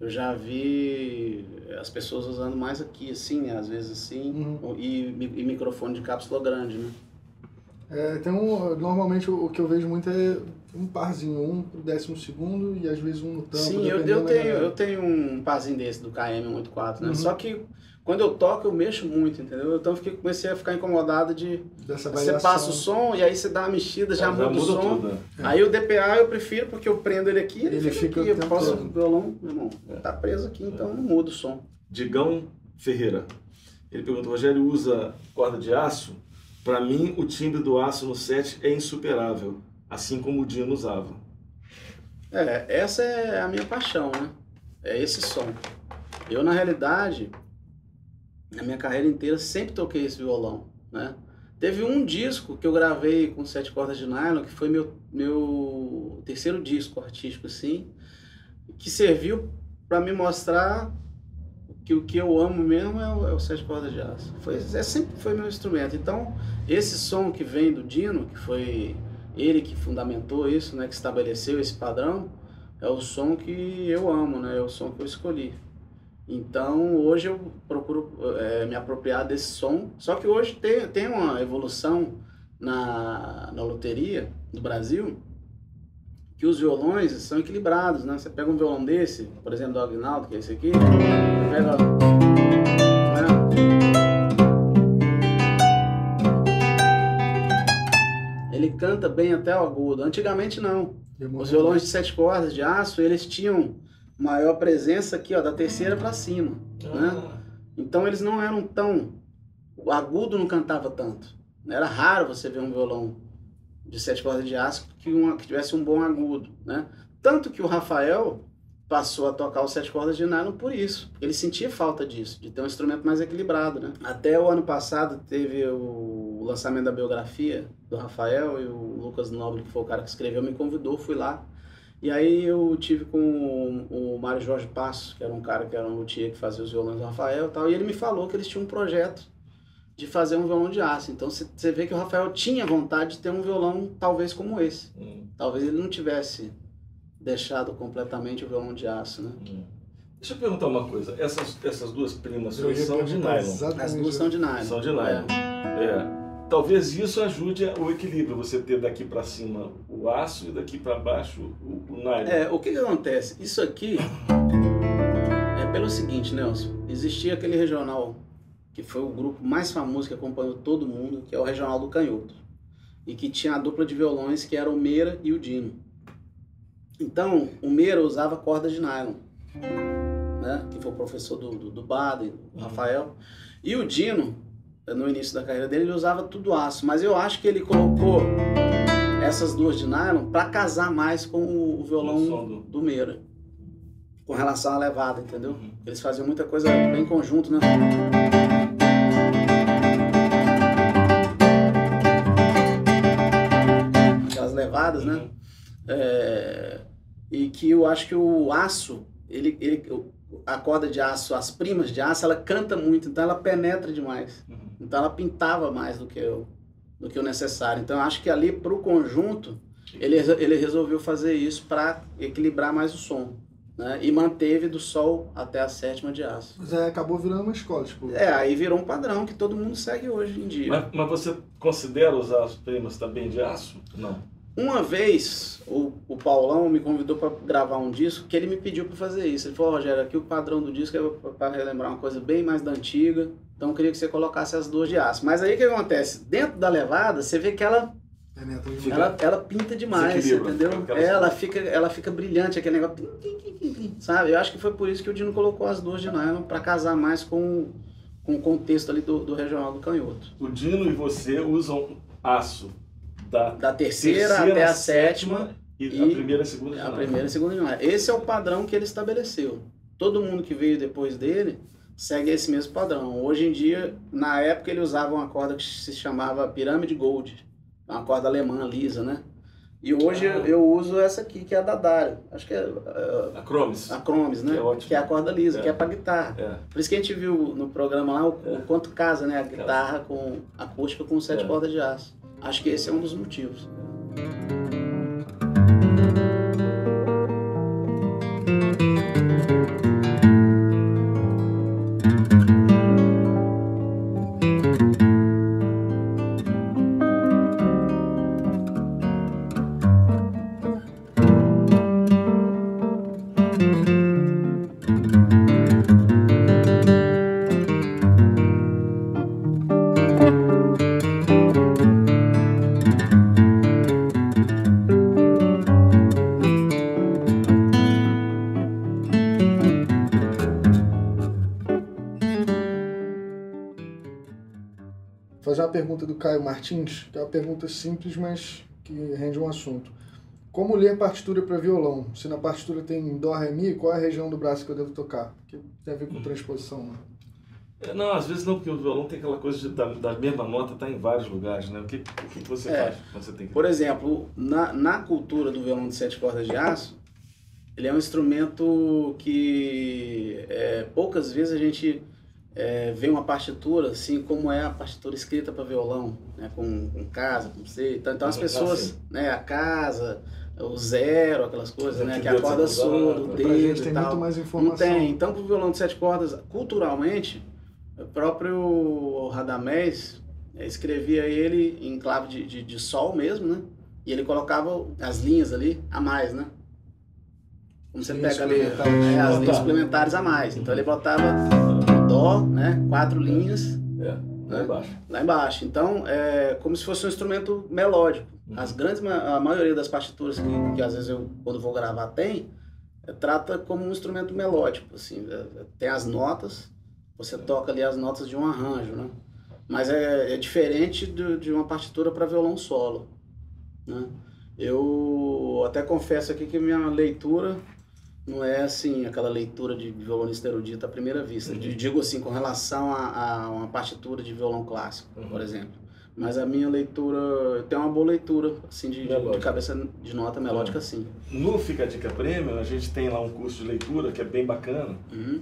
eu já vi as pessoas usando mais aqui, assim, né? Às vezes assim. E, e microfone de cápsula grande, né? É, tem um, normalmente o que eu vejo muito é um parzinho, um pro décimo segundo e às vezes um no tampo. Sim, eu, eu, tenho, eu tenho um parzinho desse do KM184, né? Uhum. Só que quando eu toco, eu mexo muito, entendeu? Então eu fiquei, comecei a ficar incomodado de. Dessa Você passa o som e aí você dá uma mexida, já, muda o som. tudo. né? Aí o DPA eu prefiro porque eu prendo ele aqui, ele, Ele fica, fica aqui. o Eu posso, o violão, meu irmão, tá preso aqui, então não muda o som. Digão Ferreira. Ele pergunta, Rogério usa corda de aço Para mim, o timbre do aço no set é insuperável, assim como o Dino usava. É, essa é a minha paixão, né? É esse som. Eu, na realidade, na minha carreira inteira, sempre toquei esse violão, né? Teve um disco que eu gravei com sete cordas de nylon, que foi meu, meu terceiro disco artístico, assim, que serviu para me mostrar que o que eu amo mesmo é o, é o sete cordas de aço. Foi, é, sempre foi meu instrumento. Então, esse som que vem do Dino, que foi ele que fundamentou isso, né, que estabeleceu esse padrão, é o som que eu amo, né, é o som que eu escolhi. Então hoje eu procuro é, me apropriar desse som. Só que hoje tem, tem uma evolução na, na loteria do Brasil que os violões são equilibrados, né? Você pega um violão desse, por exemplo, do Agnaldo, que é esse aqui, pega. Né? Ele canta bem até o agudo. Antigamente não. Os violões de sete cordas de aço, eles tinham maior presença aqui, ó, da terceira para cima, ah. né? Então eles não eram tão o agudo não cantava tanto. Era raro você ver um violão de sete cordas de aço que, uma, que tivesse um bom agudo, né? Tanto que o Rafael passou a tocar os sete cordas de nylon por isso. Ele sentia falta disso, de ter um instrumento mais equilibrado, né? Até o ano passado teve o lançamento da biografia do Rafael e o Lucas Nobre, que foi o cara que escreveu, me convidou, fui lá. E aí eu tive com o Mário Jorge Passo, que era um cara que era um luthier que fazia os violões do Rafael e tal, e ele me falou que eles tinham um projeto de fazer um violão de aço. Então você vê que o Rafael tinha vontade de ter um violão talvez como esse. Hum. Talvez ele não tivesse deixado completamente o violão de aço, né? Hum. Deixa eu perguntar uma coisa. Essas, essas duas primas são de nylon? As duas são de nylon. São de nylon. É. é talvez isso ajude o equilíbrio, você ter daqui para cima o aço e daqui para baixo o, o nylon. É, o que, que acontece? Isso aqui é pelo seguinte, Nelson. Existia aquele regional que foi o grupo mais famoso que acompanhou todo mundo, que é o Regional do Canhoto. E que tinha a dupla de violões que era o Meira e o Dino. Então, o Meira usava cordas de nylon, né? que foi o professor do, do, do Baden, do Rafael. E o Dino no início da carreira dele, ele usava tudo aço, mas eu acho que ele colocou essas duas de nylon para casar mais com o violão do, do Meira, com relação à levada, entendeu? Uhum. Eles faziam muita coisa bem conjunto, né? Aquelas levadas, né? Uhum. É, e que eu acho que o aço, ele, ele, a corda de aço, as primas de aço, ela canta muito, então ela penetra demais. Uhum. Então ela pintava mais do que, eu, do que o necessário. Então eu acho que ali para o conjunto, ele, ele resolveu fazer isso para equilibrar mais o som. Né? E manteve do sol até a sétima de aço. Mas aí acabou virando uma escola, tipo... É, aí virou um padrão que todo mundo segue hoje em dia. Mas, mas você considera usar as primas também de aço? Não. Uma vez o, o Paulão me convidou para gravar um disco que ele me pediu para fazer isso. Ele falou, Rogério, aqui o padrão do disco é para relembrar uma coisa bem mais da antiga. Então eu queria que você colocasse as duas de aço. Mas aí o que acontece? Dentro da levada, você vê que ela ela, ela pinta demais, entendeu? Ela fica, ela fica brilhante, aquele negócio. Sabe? Eu acho que foi por isso que o Dino colocou as duas de nylon para casar mais com, com o contexto ali do, do regional do canhoto. O Dino e você usam aço da, da terceira, terceira até a sétima, e, e, a primeira e segunda A primeira e segunda jornada. Esse é o padrão que ele estabeleceu. Todo mundo que veio depois dele segue esse mesmo padrão. Hoje em dia, na época ele usava uma corda que se chamava pirâmide gold, uma corda alemã lisa, né? E hoje ah. eu uso essa aqui, que é a da Dario. Acho que é. Uh, a Chromes. A Chromes, né? Que é, que é a corda lisa, é. que é para guitarra. É. Por isso que a gente viu no programa lá o, é. o quanto casa, né? A guitarra com acústica com sete é. cordas de aço. Acho que esse é um dos motivos. Pergunta do Caio Martins, que é uma pergunta simples, mas que rende um assunto. Como ler partitura para violão? Se na partitura tem Dó, Ré, Mi, qual é a região do braço que eu devo tocar? Que tem a ver com transposição, né? É, Não, às vezes não, porque o violão tem aquela coisa de, da, da mesma nota estar em vários lugares, né? O que, o que que você É. faz quando você tem que... Por exemplo, na, na cultura do violão de sete cordas de aço, ele é um instrumento que é, poucas vezes a gente é, vê uma partitura assim como é a partitura escrita para violão, né? com, com casa, com C. Então, então as pessoas, sim. né, a casa, o zero, aquelas coisas, né, Que a corda surda, o dedo tem e tal. muito mais Não informação. tem. Então, para o violão de sete cordas, culturalmente, o próprio Radamés eh, escrevia ele em clave de, de, de sol mesmo, né? E ele colocava as linhas ali a mais, né? Como você Linhas pega ali é, as linhas suplementares a mais. Então ele botava dó, né? Quatro linhas É, lá embaixo. lá embaixo. Então, é como se fosse um instrumento melódico. As grandes, a maioria das partituras que, que às vezes eu, quando vou gravar, tem, é, trata como um instrumento melódico, assim. é, é, tem as notas, você toca ali as notas de um arranjo, né? Mas é, é diferente de, de uma partitura para violão solo, né? Eu até confesso aqui que minha leitura não é assim aquela leitura de violonista erudito à primeira vista. Uhum. Digo assim, com relação a, a uma partitura de violão clássico, Uhum. por exemplo. Mas a minha leitura, eu tenho uma boa leitura, assim, de, de, cabeça de nota melódica, sim. No Fica a Dica Premium, a gente tem lá um curso de leitura que é bem bacana. Uhum.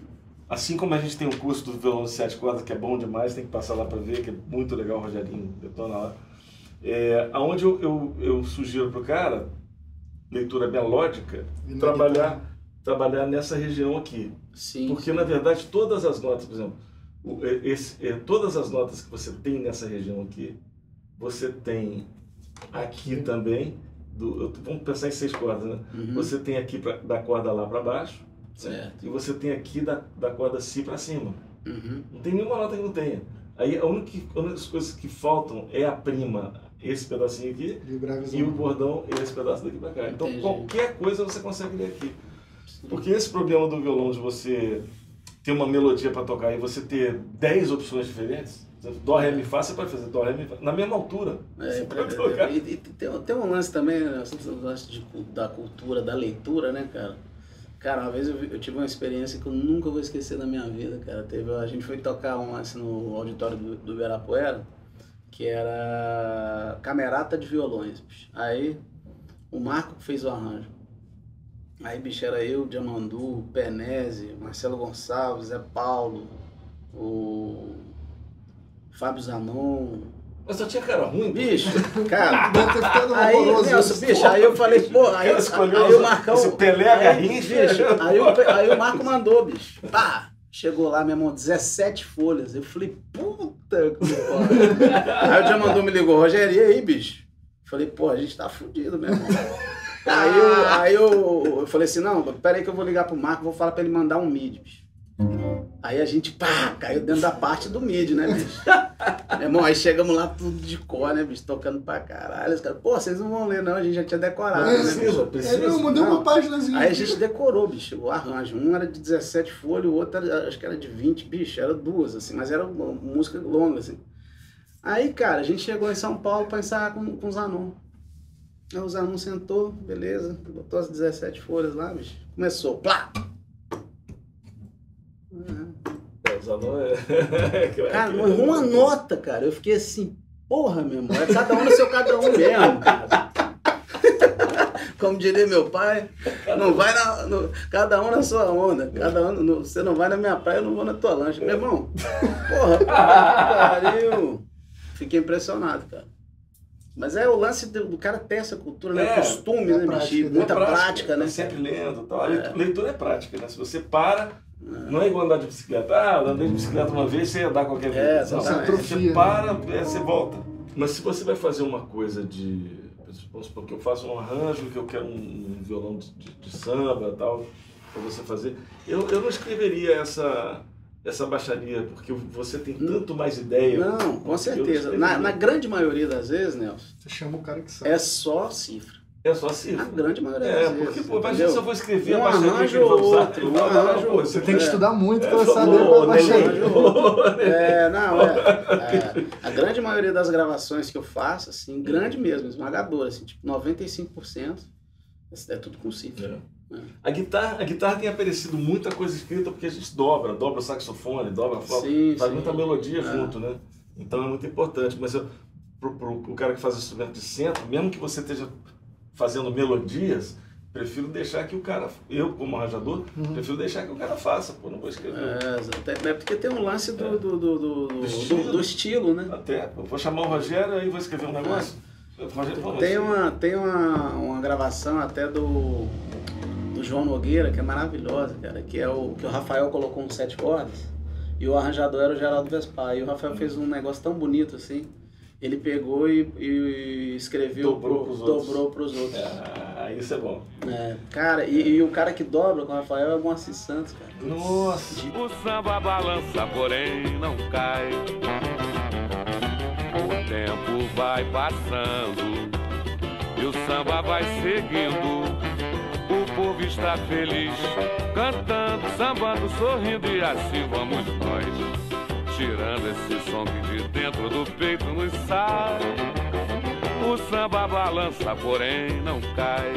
Assim como a gente tem um curso do violão de sete cordas que é bom demais, tem que passar lá para ver, que é muito legal, o Rogerinho detona lá. É, aonde eu, eu, eu sugiro pro cara, leitura melódica, E na trabalhar, trabalhar nessa região aqui. Sim. Porque, na verdade, todas as notas, por exemplo, esse- todas as notas que você tem nessa região aqui, você tem aqui também, do, vamos pensar em seis cordas, né? Uhum. Você tem aqui pra, da corda lá para baixo, Certo. e você tem aqui da, da corda Si para cima. Uhum. Não tem nenhuma nota que não tenha. Aí a única, a única coisa que faltam é a prima, esse pedacinho aqui, E o e o bordão, esse pedaço daqui para cá. Então Entendi. qualquer coisa você consegue ler aqui. Porque esse problema do violão de você ter uma melodia para tocar e você ter 10 opções diferentes, Dó, Ré, Mi, Fá, você pode fazer Dó, Ré, Mi, Fá, na mesma altura. É, pode tocar. e, e tem, tem um lance também, né, esse lance de, da cultura, da leitura, né, cara? Cara, uma vez eu, eu tive uma experiência que eu nunca vou esquecer da minha vida, cara. Teve, a gente foi tocar um lance no auditório do, do Ibirapuera, que era camerata de violões. bicho. Aí o Marco fez o arranjo. Aí, bicho, era eu, Diamandu, Penese, Marcelo Gonçalves, Zé Paulo, o Fábio Zanon, Mas só tinha cara ruim. Bicho, cara. <laughs> Aí, Nelson, isso. bicho, aí eu falei, pô, aí, escolheu aí o Marcão. esse Pelé aí, Garrincha. bicho, aí, o, aí o Marco mandou, bicho. Pá! Chegou lá, meu irmão, 17 folhas. Eu falei, puta que. Aí o Diamandô me ligou, Rogério, e aí, bicho? Falei, pô, a gente tá fudido, meu irmão. Aí, eu, aí eu, eu falei assim, não, peraí que eu vou ligar pro Marco, vou falar pra ele mandar um MIDI, bicho. Aí a gente, pá, caiu dentro da parte do MIDI, né, bicho? <laughs> Meu irmão, aí chegamos lá tudo de cor, né, bicho? Tocando pra caralho. Os caras, pô, vocês não vão ler, não, a gente já tinha decorado, É, né, Precisa, bicho? É, precisa. não, mandei uma Não. páginazinha. Aí a gente decorou, bicho, o arranjo. Um era de 17 folhas, o outro era, acho que era de 20, bicho, era duas, assim, mas era uma música longa, assim. Aí, cara, a gente chegou em São Paulo pra ensaiar com, com o Zanon. Aí o Zanon sentou, beleza, botou as 17 folhas lá, bicho. Começou, plá! É, o Zanon <laughs> é- Cara, não errou uma nota, cara. Eu fiquei assim, porra, meu irmão, é cada um no seu cada um mesmo, cara. Como diria meu pai, não vai na, no- cada um na sua onda. Cada um, no- você não vai na minha praia, eu não vou na tua lancha. Meu irmão, porra, pariu. Fiquei impressionado, cara. Mas é o lance do, do cara ter essa cultura, né? É, Costume, é né, prática, bicho? né? Muita É prática, tá né? sempre lendo e tal. A leitura- leitura é prática, né? Se você para, não é igual andar de bicicleta. Ah, andei de bicicleta uma vez, você ia dar qualquer vez. É, Não, exatamente. você para, é, você volta. Mas se você vai fazer uma coisa de. Vamos supor que eu faço um arranjo, que eu quero um, violão de, de- de samba e tal, para você fazer. Eu, eu não escreveria essa, essa baixaria, porque você tem tanto mais ideia. Não, com certeza. Na, na grande maioria das vezes, Nelson, Você chama o cara que sabe. é só cifra. É só cifra. A grande maioria É, das porque, vezes, pô, imagina entendeu? se eu vou escrever Um a baixaria que arranjo ele vai usar. outro, um Não, não, arranjo pô, ou Você tem que É. estudar muito É, para saber qual baixaria. É, não, é, é. A grande maioria das gravações que eu faço, assim, grande mesmo, esmagadora, assim, tipo 95%, é tudo com cifra. É. A guitarra, a guitarra tem aparecido muita coisa escrita porque a gente dobra, dobra o saxofone, dobra a flauta, Sim, faz sim. muita melodia É. junto, né? Então é muito importante. Mas eu, pro, pro, pro cara que faz instrumento de centro, mesmo que você esteja fazendo melodias, prefiro deixar que o cara, eu como arranjador, Uhum. prefiro deixar que o cara faça, pô, não vou escrever. É, até, é porque tem um lance do, do, do, do, do- estilo. do estilo, né? Até, eu vou chamar o Rogério aí vou escrever um negócio. O Rogério Tem assim, uma, tem uma, uma gravação até do João Nogueira, que é maravilhosa, cara, que é o que o Rafael colocou um sete cordas e o arranjador era o Geraldo Vespar. E o Rafael fez um negócio tão bonito assim. Ele pegou e, e escreveu, Dobrou pro- pros outros. dobrou pros outros. Ah, isso é bom. É, cara, e, e o cara que dobra com o Rafael é o Moacir Santos, cara. Nossa! O samba balança, porém não cai. O tempo vai passando e o samba vai seguindo. Povo está feliz, cantando, sambando, sorrindo e assim vamos nós. Tirando esse som que de dentro do peito nos sai. O samba balança, porém não cai.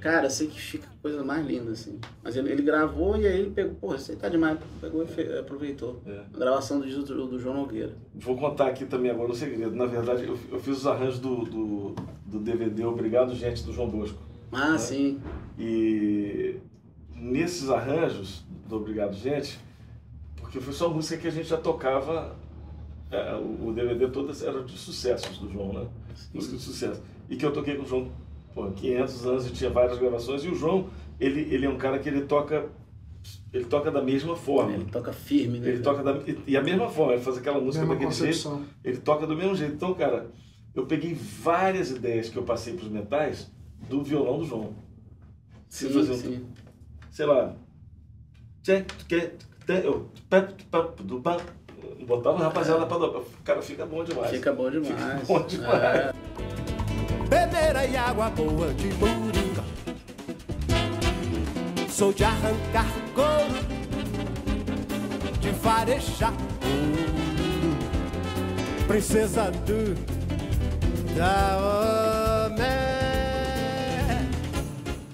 Cara, sei que fica coisa mais linda, assim. Mas ele, ele gravou e aí ele pegou, isso aí tá demais. Pegou e fe- aproveitou. É. A gravação do, do, do João Nogueira. Vou contar aqui também agora um segredo. Na verdade, eu, eu fiz os arranjos do, do, do DVD Obrigado Gente do João Bosco. Ah, É. sim. E nesses arranjos do Obrigado Gente, porque foi só música que a gente já tocava, é, o, o DVD todas eram de sucessos do João, né? Música de sucesso. E que eu toquei com o João por 500 anos e tinha várias gravações. E o João, ele, ele é um cara que ele toca, ele toca da mesma forma. Ele toca firme, né? Ele toca da, e- e a mesma forma, ele faz aquela música Mesma daquele jeito, concepção. ele toca do mesmo jeito. Então, cara, eu peguei várias ideias que eu passei para os metais do violão do João. Sim, fazer um- sim. Sei lá. eu, Botava a rapaziada pra dobrar. Cara, fica bom demais. Fica bom demais. Fica bom demais. É. bebeira e água boa de moringa. Sou de arrancar couro, de farejar ouro. Princesa do Daomé.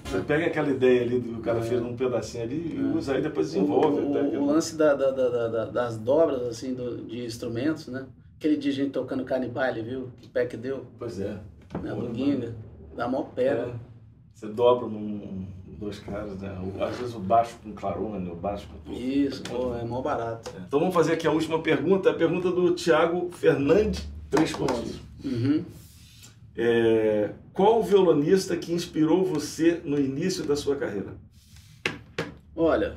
Você pega aquela ideia ali do cara fez num pedacinho ali e usa aí depois desenvolve. O, até o- lance da- da- da- das dobras, assim, do- de instrumentos, né? Aquele dia a gente tocando canibale, viu? Que pé que deu, Pois é. Né? Do demais. Ginga. Dá mó pé, É. né? Você dobra num, dois caras, né? Às vezes o baixo com clarone, o baixo com tudo. Isso, pô, é mó barato. Então vamos fazer aqui a última pergunta, a pergunta do Thiago Fernandes, três pontos. Uhum. É, qual o violonista que inspirou você no início da sua carreira? Olha,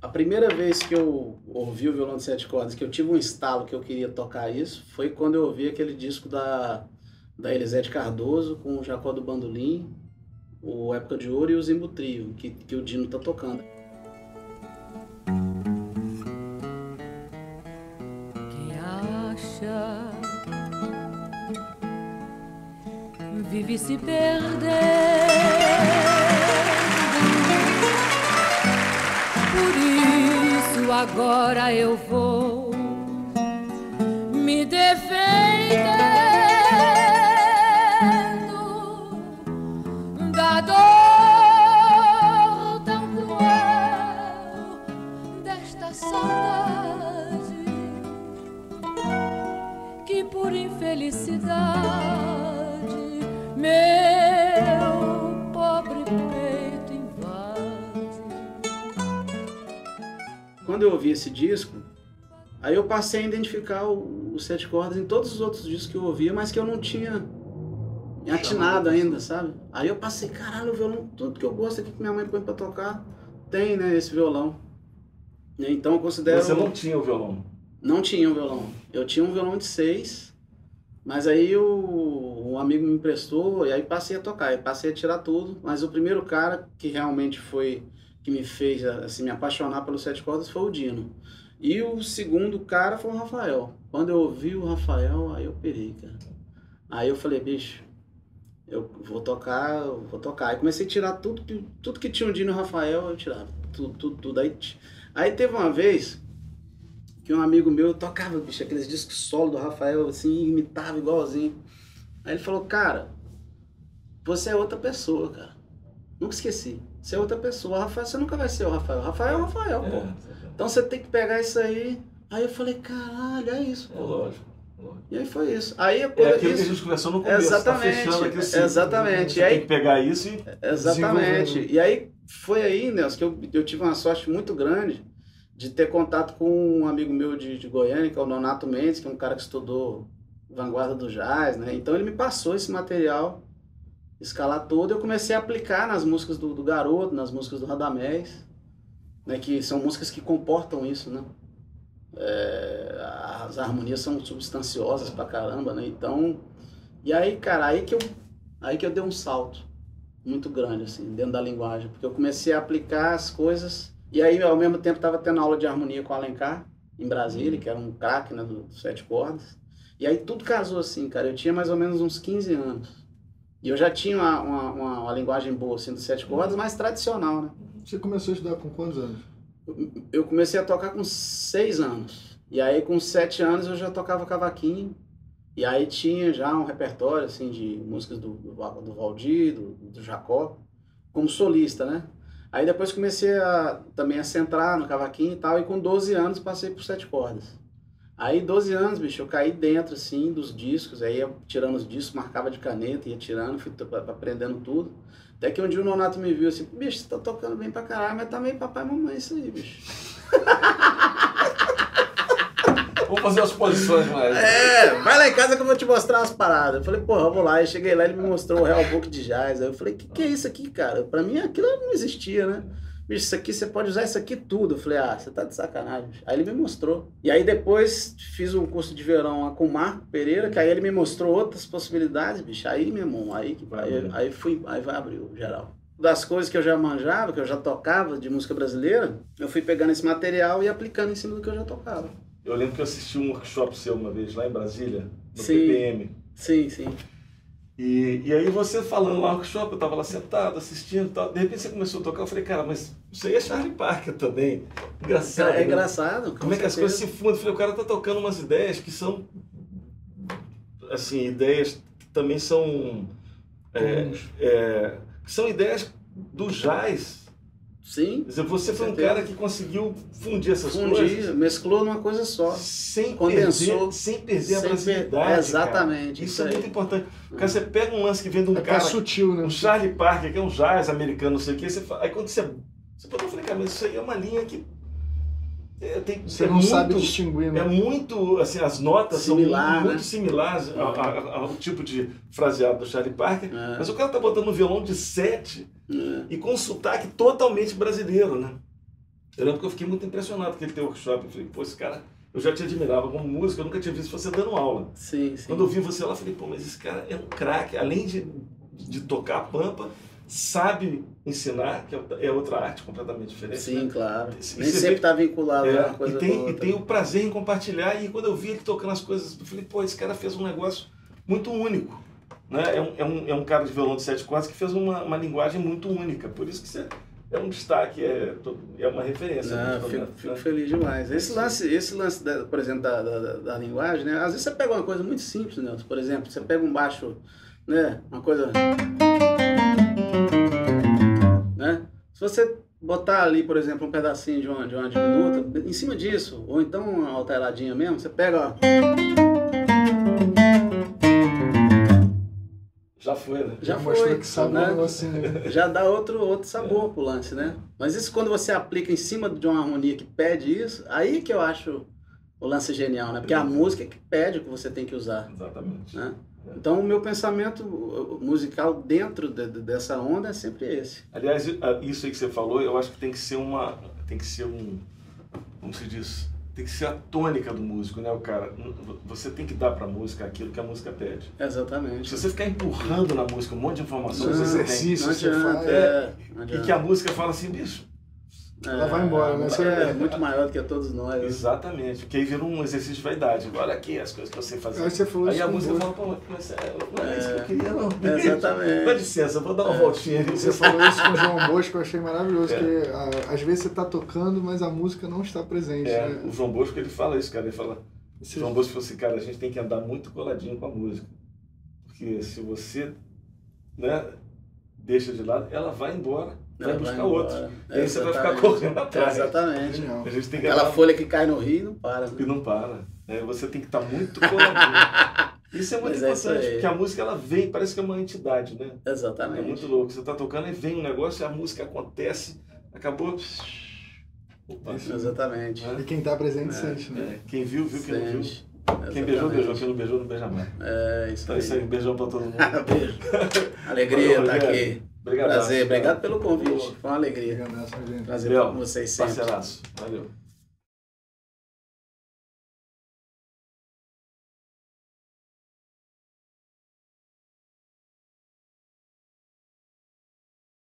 a primeira vez que eu ouvi o violão de sete cordas, que eu tive um estalo que eu queria tocar isso, foi quando eu ouvi aquele disco da, da Elisete Cardoso com o Jacó do Bandolim, o Época de Ouro e o Zimbo Trio, que, que o Dino tá tocando. Quem acha vive se perdendo. Por isso agora eu vou me defendendo ouvi esse disco, aí eu passei a identificar o, os sete cordas em todos os outros discos que eu ouvia, mas que eu não tinha me atinado ainda, sabe? Aí eu passei, caralho, o violão, tudo que eu gosto aqui que minha mãe põe pra tocar, tem, né, esse violão. Então eu considero... Você não tinha o violão. Não tinha um violão. Eu tinha um violão de seis, mas aí o, um amigo me emprestou e aí passei a tocar, passei a tirar tudo. Mas o primeiro cara que realmente foi que me fez assim me apaixonar pelos sete cordas foi o Dino. E o segundo cara foi o Rafael. Quando eu ouvi o Rafael, aí eu pirei, cara. Aí eu falei, bicho, Eu vou tocar, eu vou tocar. Aí comecei a tirar tudo que, tudo que tinha um dia no Rafael, eu tirava. Tudo, tudo, tudo. Aí, aí teve uma vez que um amigo meu tocava, bicho, aqueles discos solo do Rafael, assim, imitava igualzinho. Aí ele falou, cara, você é outra pessoa, cara. Nunca esqueci. Você é outra pessoa. Rafael, você nunca vai ser o Rafael. Rafael é o Rafael, pô. É, Então você tem que pegar isso aí. Aí eu falei, caralho, é isso, é pô. lógico. lógico. E aí foi isso. Aí É aquilo que a gente conversou no começo. Exatamente, Tá fechando aquele ciclo. exatamente. Você E aí- tem que pegar isso e Exatamente. Desenvolvendo. E aí foi aí, Nelson, que eu, eu tive uma sorte muito grande de ter contato com um amigo meu de, de Goiânia, que é o Nonato Mendes, que é um cara que estudou vanguarda do jazz, né? Então ele me passou esse material, escalar todo, e eu comecei a aplicar nas músicas do, do Garoto, nas músicas do Radamés, né? Que são músicas que comportam isso, né? É, as harmonias são substanciosas pra caramba, né? Então, e aí, cara, aí que eu, aí que eu dei um salto muito grande, assim, dentro da linguagem, porque eu comecei a aplicar as coisas, e aí, ao mesmo tempo, estava tendo aula de harmonia com o Alencar, em Brasília, que era um craque, né, do, do sete cordas, e aí tudo casou assim, cara, eu tinha mais ou menos uns 15 anos, e eu já tinha uma, uma, uma, uma linguagem boa, assim, do sete cordas, mais tradicional, né, Você começou a estudar com quantos anos? eu comecei a tocar com seis anos. E aí, com sete anos, eu já tocava cavaquinho. E aí tinha já um repertório, assim, de músicas do, do, do Valdir, do, do Jacó, como solista, né? Aí depois comecei a, também a centrar no cavaquinho e tal, e com 12 anos passei por sete cordas. Aí, 12 anos, bicho, eu caí dentro, assim, dos discos, aí eu tirando os discos, marcava de caneta, ia tirando, fui aprendendo tudo. Até que um dia o Nonato me viu assim, bicho, você tá tocando bem pra caralho, mas tá meio papai e mamãe isso aí, bicho. <laughs> Vamos fazer as posições mais. É, vai lá em casa que eu vou te mostrar umas paradas. Eu falei, porra, vamos lá. Aí cheguei lá, ele me mostrou o Real Book de Jazz. Aí eu falei, que que é isso aqui, cara? Pra mim aquilo não existia, né? Bicho, isso aqui, você pode usar isso aqui tudo. Eu falei, ah, você tá de sacanagem. Aí ele me mostrou. E aí depois fiz um curso de verão lá com o Marco Pereira, que aí ele me mostrou outras possibilidades, bicho. Aí, meu irmão, aí, que- aí, aí fui, aí vai abrir o geral. Das coisas que eu já manjava, que eu já tocava de música brasileira, eu fui pegando esse material e aplicando em cima do que eu já tocava. Eu lembro que eu assisti um workshop seu uma vez lá em Brasília, no Sim. PPM. Sim, sim. E, e aí você falando lá no workshop, eu tava lá sentado, assistindo e tal. De repente você começou a tocar, eu falei, cara, mas isso aí é Charlie Parker também. Engraçado. É né? engraçado. Como é que as coisas se fundem? Eu falei, o cara tá tocando umas ideias que são, assim, ideias que também são, é, é, que são ideias do jazz. Sim, Quer dizer, você foi um Certeza. cara que conseguiu fundir essas fundir, coisas mesclou numa coisa só. sem condensou, perder, sem perder a sem per- cara. Exatamente, Isso isso é aí. muito importante. Cara, você pega um lance que vem de um É cara, sutil, né? um Charlie Parker, que é um jazz americano, não sei o que, você fala, aí quando você. Você pode falar, cara, mas isso aí é uma linha que. É, tem, Você é não muito, sabe distinguir, né? É muito, assim, as notas Similar, são muito, né? muito similares ao, ao- ao tipo de fraseado do Charlie Parker, É. mas o cara tá botando um violão de sete É. e com um sotaque totalmente brasileiro, né? Eu lembro que eu fiquei muito impressionado com ele ter workshop. Eu falei, pô, esse cara, eu já te admirava como músico, eu nunca tinha visto você dando aula. Sim, sim. Quando eu vi você lá, eu falei, pô, mas esse cara é um craque, além de, de tocar pampa, sabe ensinar, que é- é outra arte completamente diferente. Sim, né? claro. Esse- Nem sempre vê- tá vinculado a É, uma coisa e, tem, com e outra. tem o prazer em compartilhar. E quando eu vi ele tocando as coisas, eu falei, pô, esse cara fez um negócio muito único. Né? É, um, é, um, é um cara de violão de sete cordas que fez uma, uma linguagem muito única. Por isso que você é um destaque, é, é uma referência. Não, nesse fico, fico né? feliz demais. Esse lance, esse lance da- por exemplo, da, da, da- da linguagem, né? Às vezes você pega uma coisa muito simples, né? Por exemplo, você pega um baixo, né? Uma coisa. Se você botar ali, por exemplo, um pedacinho de uma, de uma diminuta, em cima disso, ou então uma alteradinha mesmo, você pega, ó. Já foi, né? Já mostrou foi, que sabe né? negocinho. né? já dá outro, outro sabor pro lance, né? Mas isso quando você aplica em cima de uma harmonia que pede isso, aí que eu acho o lance genial, né? Porque a música é que pede o que você tem que usar, Exatamente. né? Então o meu pensamento musical dentro de- de- dessa onda é sempre esse. Aliás, isso aí que você falou, eu acho que tem que ser uma. Tem que ser um. Como se diz? Tem que ser a tônica do músico, né, o cara? Você tem que dar pra música aquilo que a música pede. Exatamente. Se você ficar empurrando na música um monte de informação que Não, você tem, exercício. Não você adianta, faz. é, não e que a música fala assim, bicho, Ela vai embora, né? Você- É, muito maior do que todos nós. Exatamente, porque aí vira um exercício de vaidade. Olha aqui as coisas que eu sei fazer. Aí você falou Aí isso a música fala, pô, mas é, não é isso que eu queria, não. Exatamente. Dá licença, vou dar uma voltinha ali. Você falou isso com o João Bosco, eu achei maravilhoso, É. que ah, às vezes você tá tocando, mas a música não está presente. É, né? o João Bosco ele fala isso, cara. Ele fala. O Você- João Bosco falou assim, cara, a gente tem que andar muito coladinho com a música. Porque se você né, deixa de lado, ela vai embora, vai Ela buscar embora. outro. E aí você vai ficar Exatamente. correndo atrás. Exatamente. Genial. A gente tem que Aquela folha que cai no rio não para. né? e não para. né? Você tem que estar muito coladinho. Isso é muito Mas é isso importante, aí. porque a música ela vem, parece que é uma entidade, né? É Exatamente. muito louco. Você tá tocando e vem um negócio, a música acontece, acabou. Opa. Exatamente. E quem tá presente É. sente, né? É, quem viu, viu, quem não viu. Sente. Quem beijou, Exatamente. beijou. Quem não beijou, não beija mais. É, isso Então aí. é isso aí, beijão pra todo mundo. <laughs> Beijo. <laughs> Alegria Valeu, estar Rogério. aqui. Obrigado. Prazer. Obrigado pelo convite. Foi uma alegria. Prazer Léo, com vocês sempre. Parceiraço. Valeu.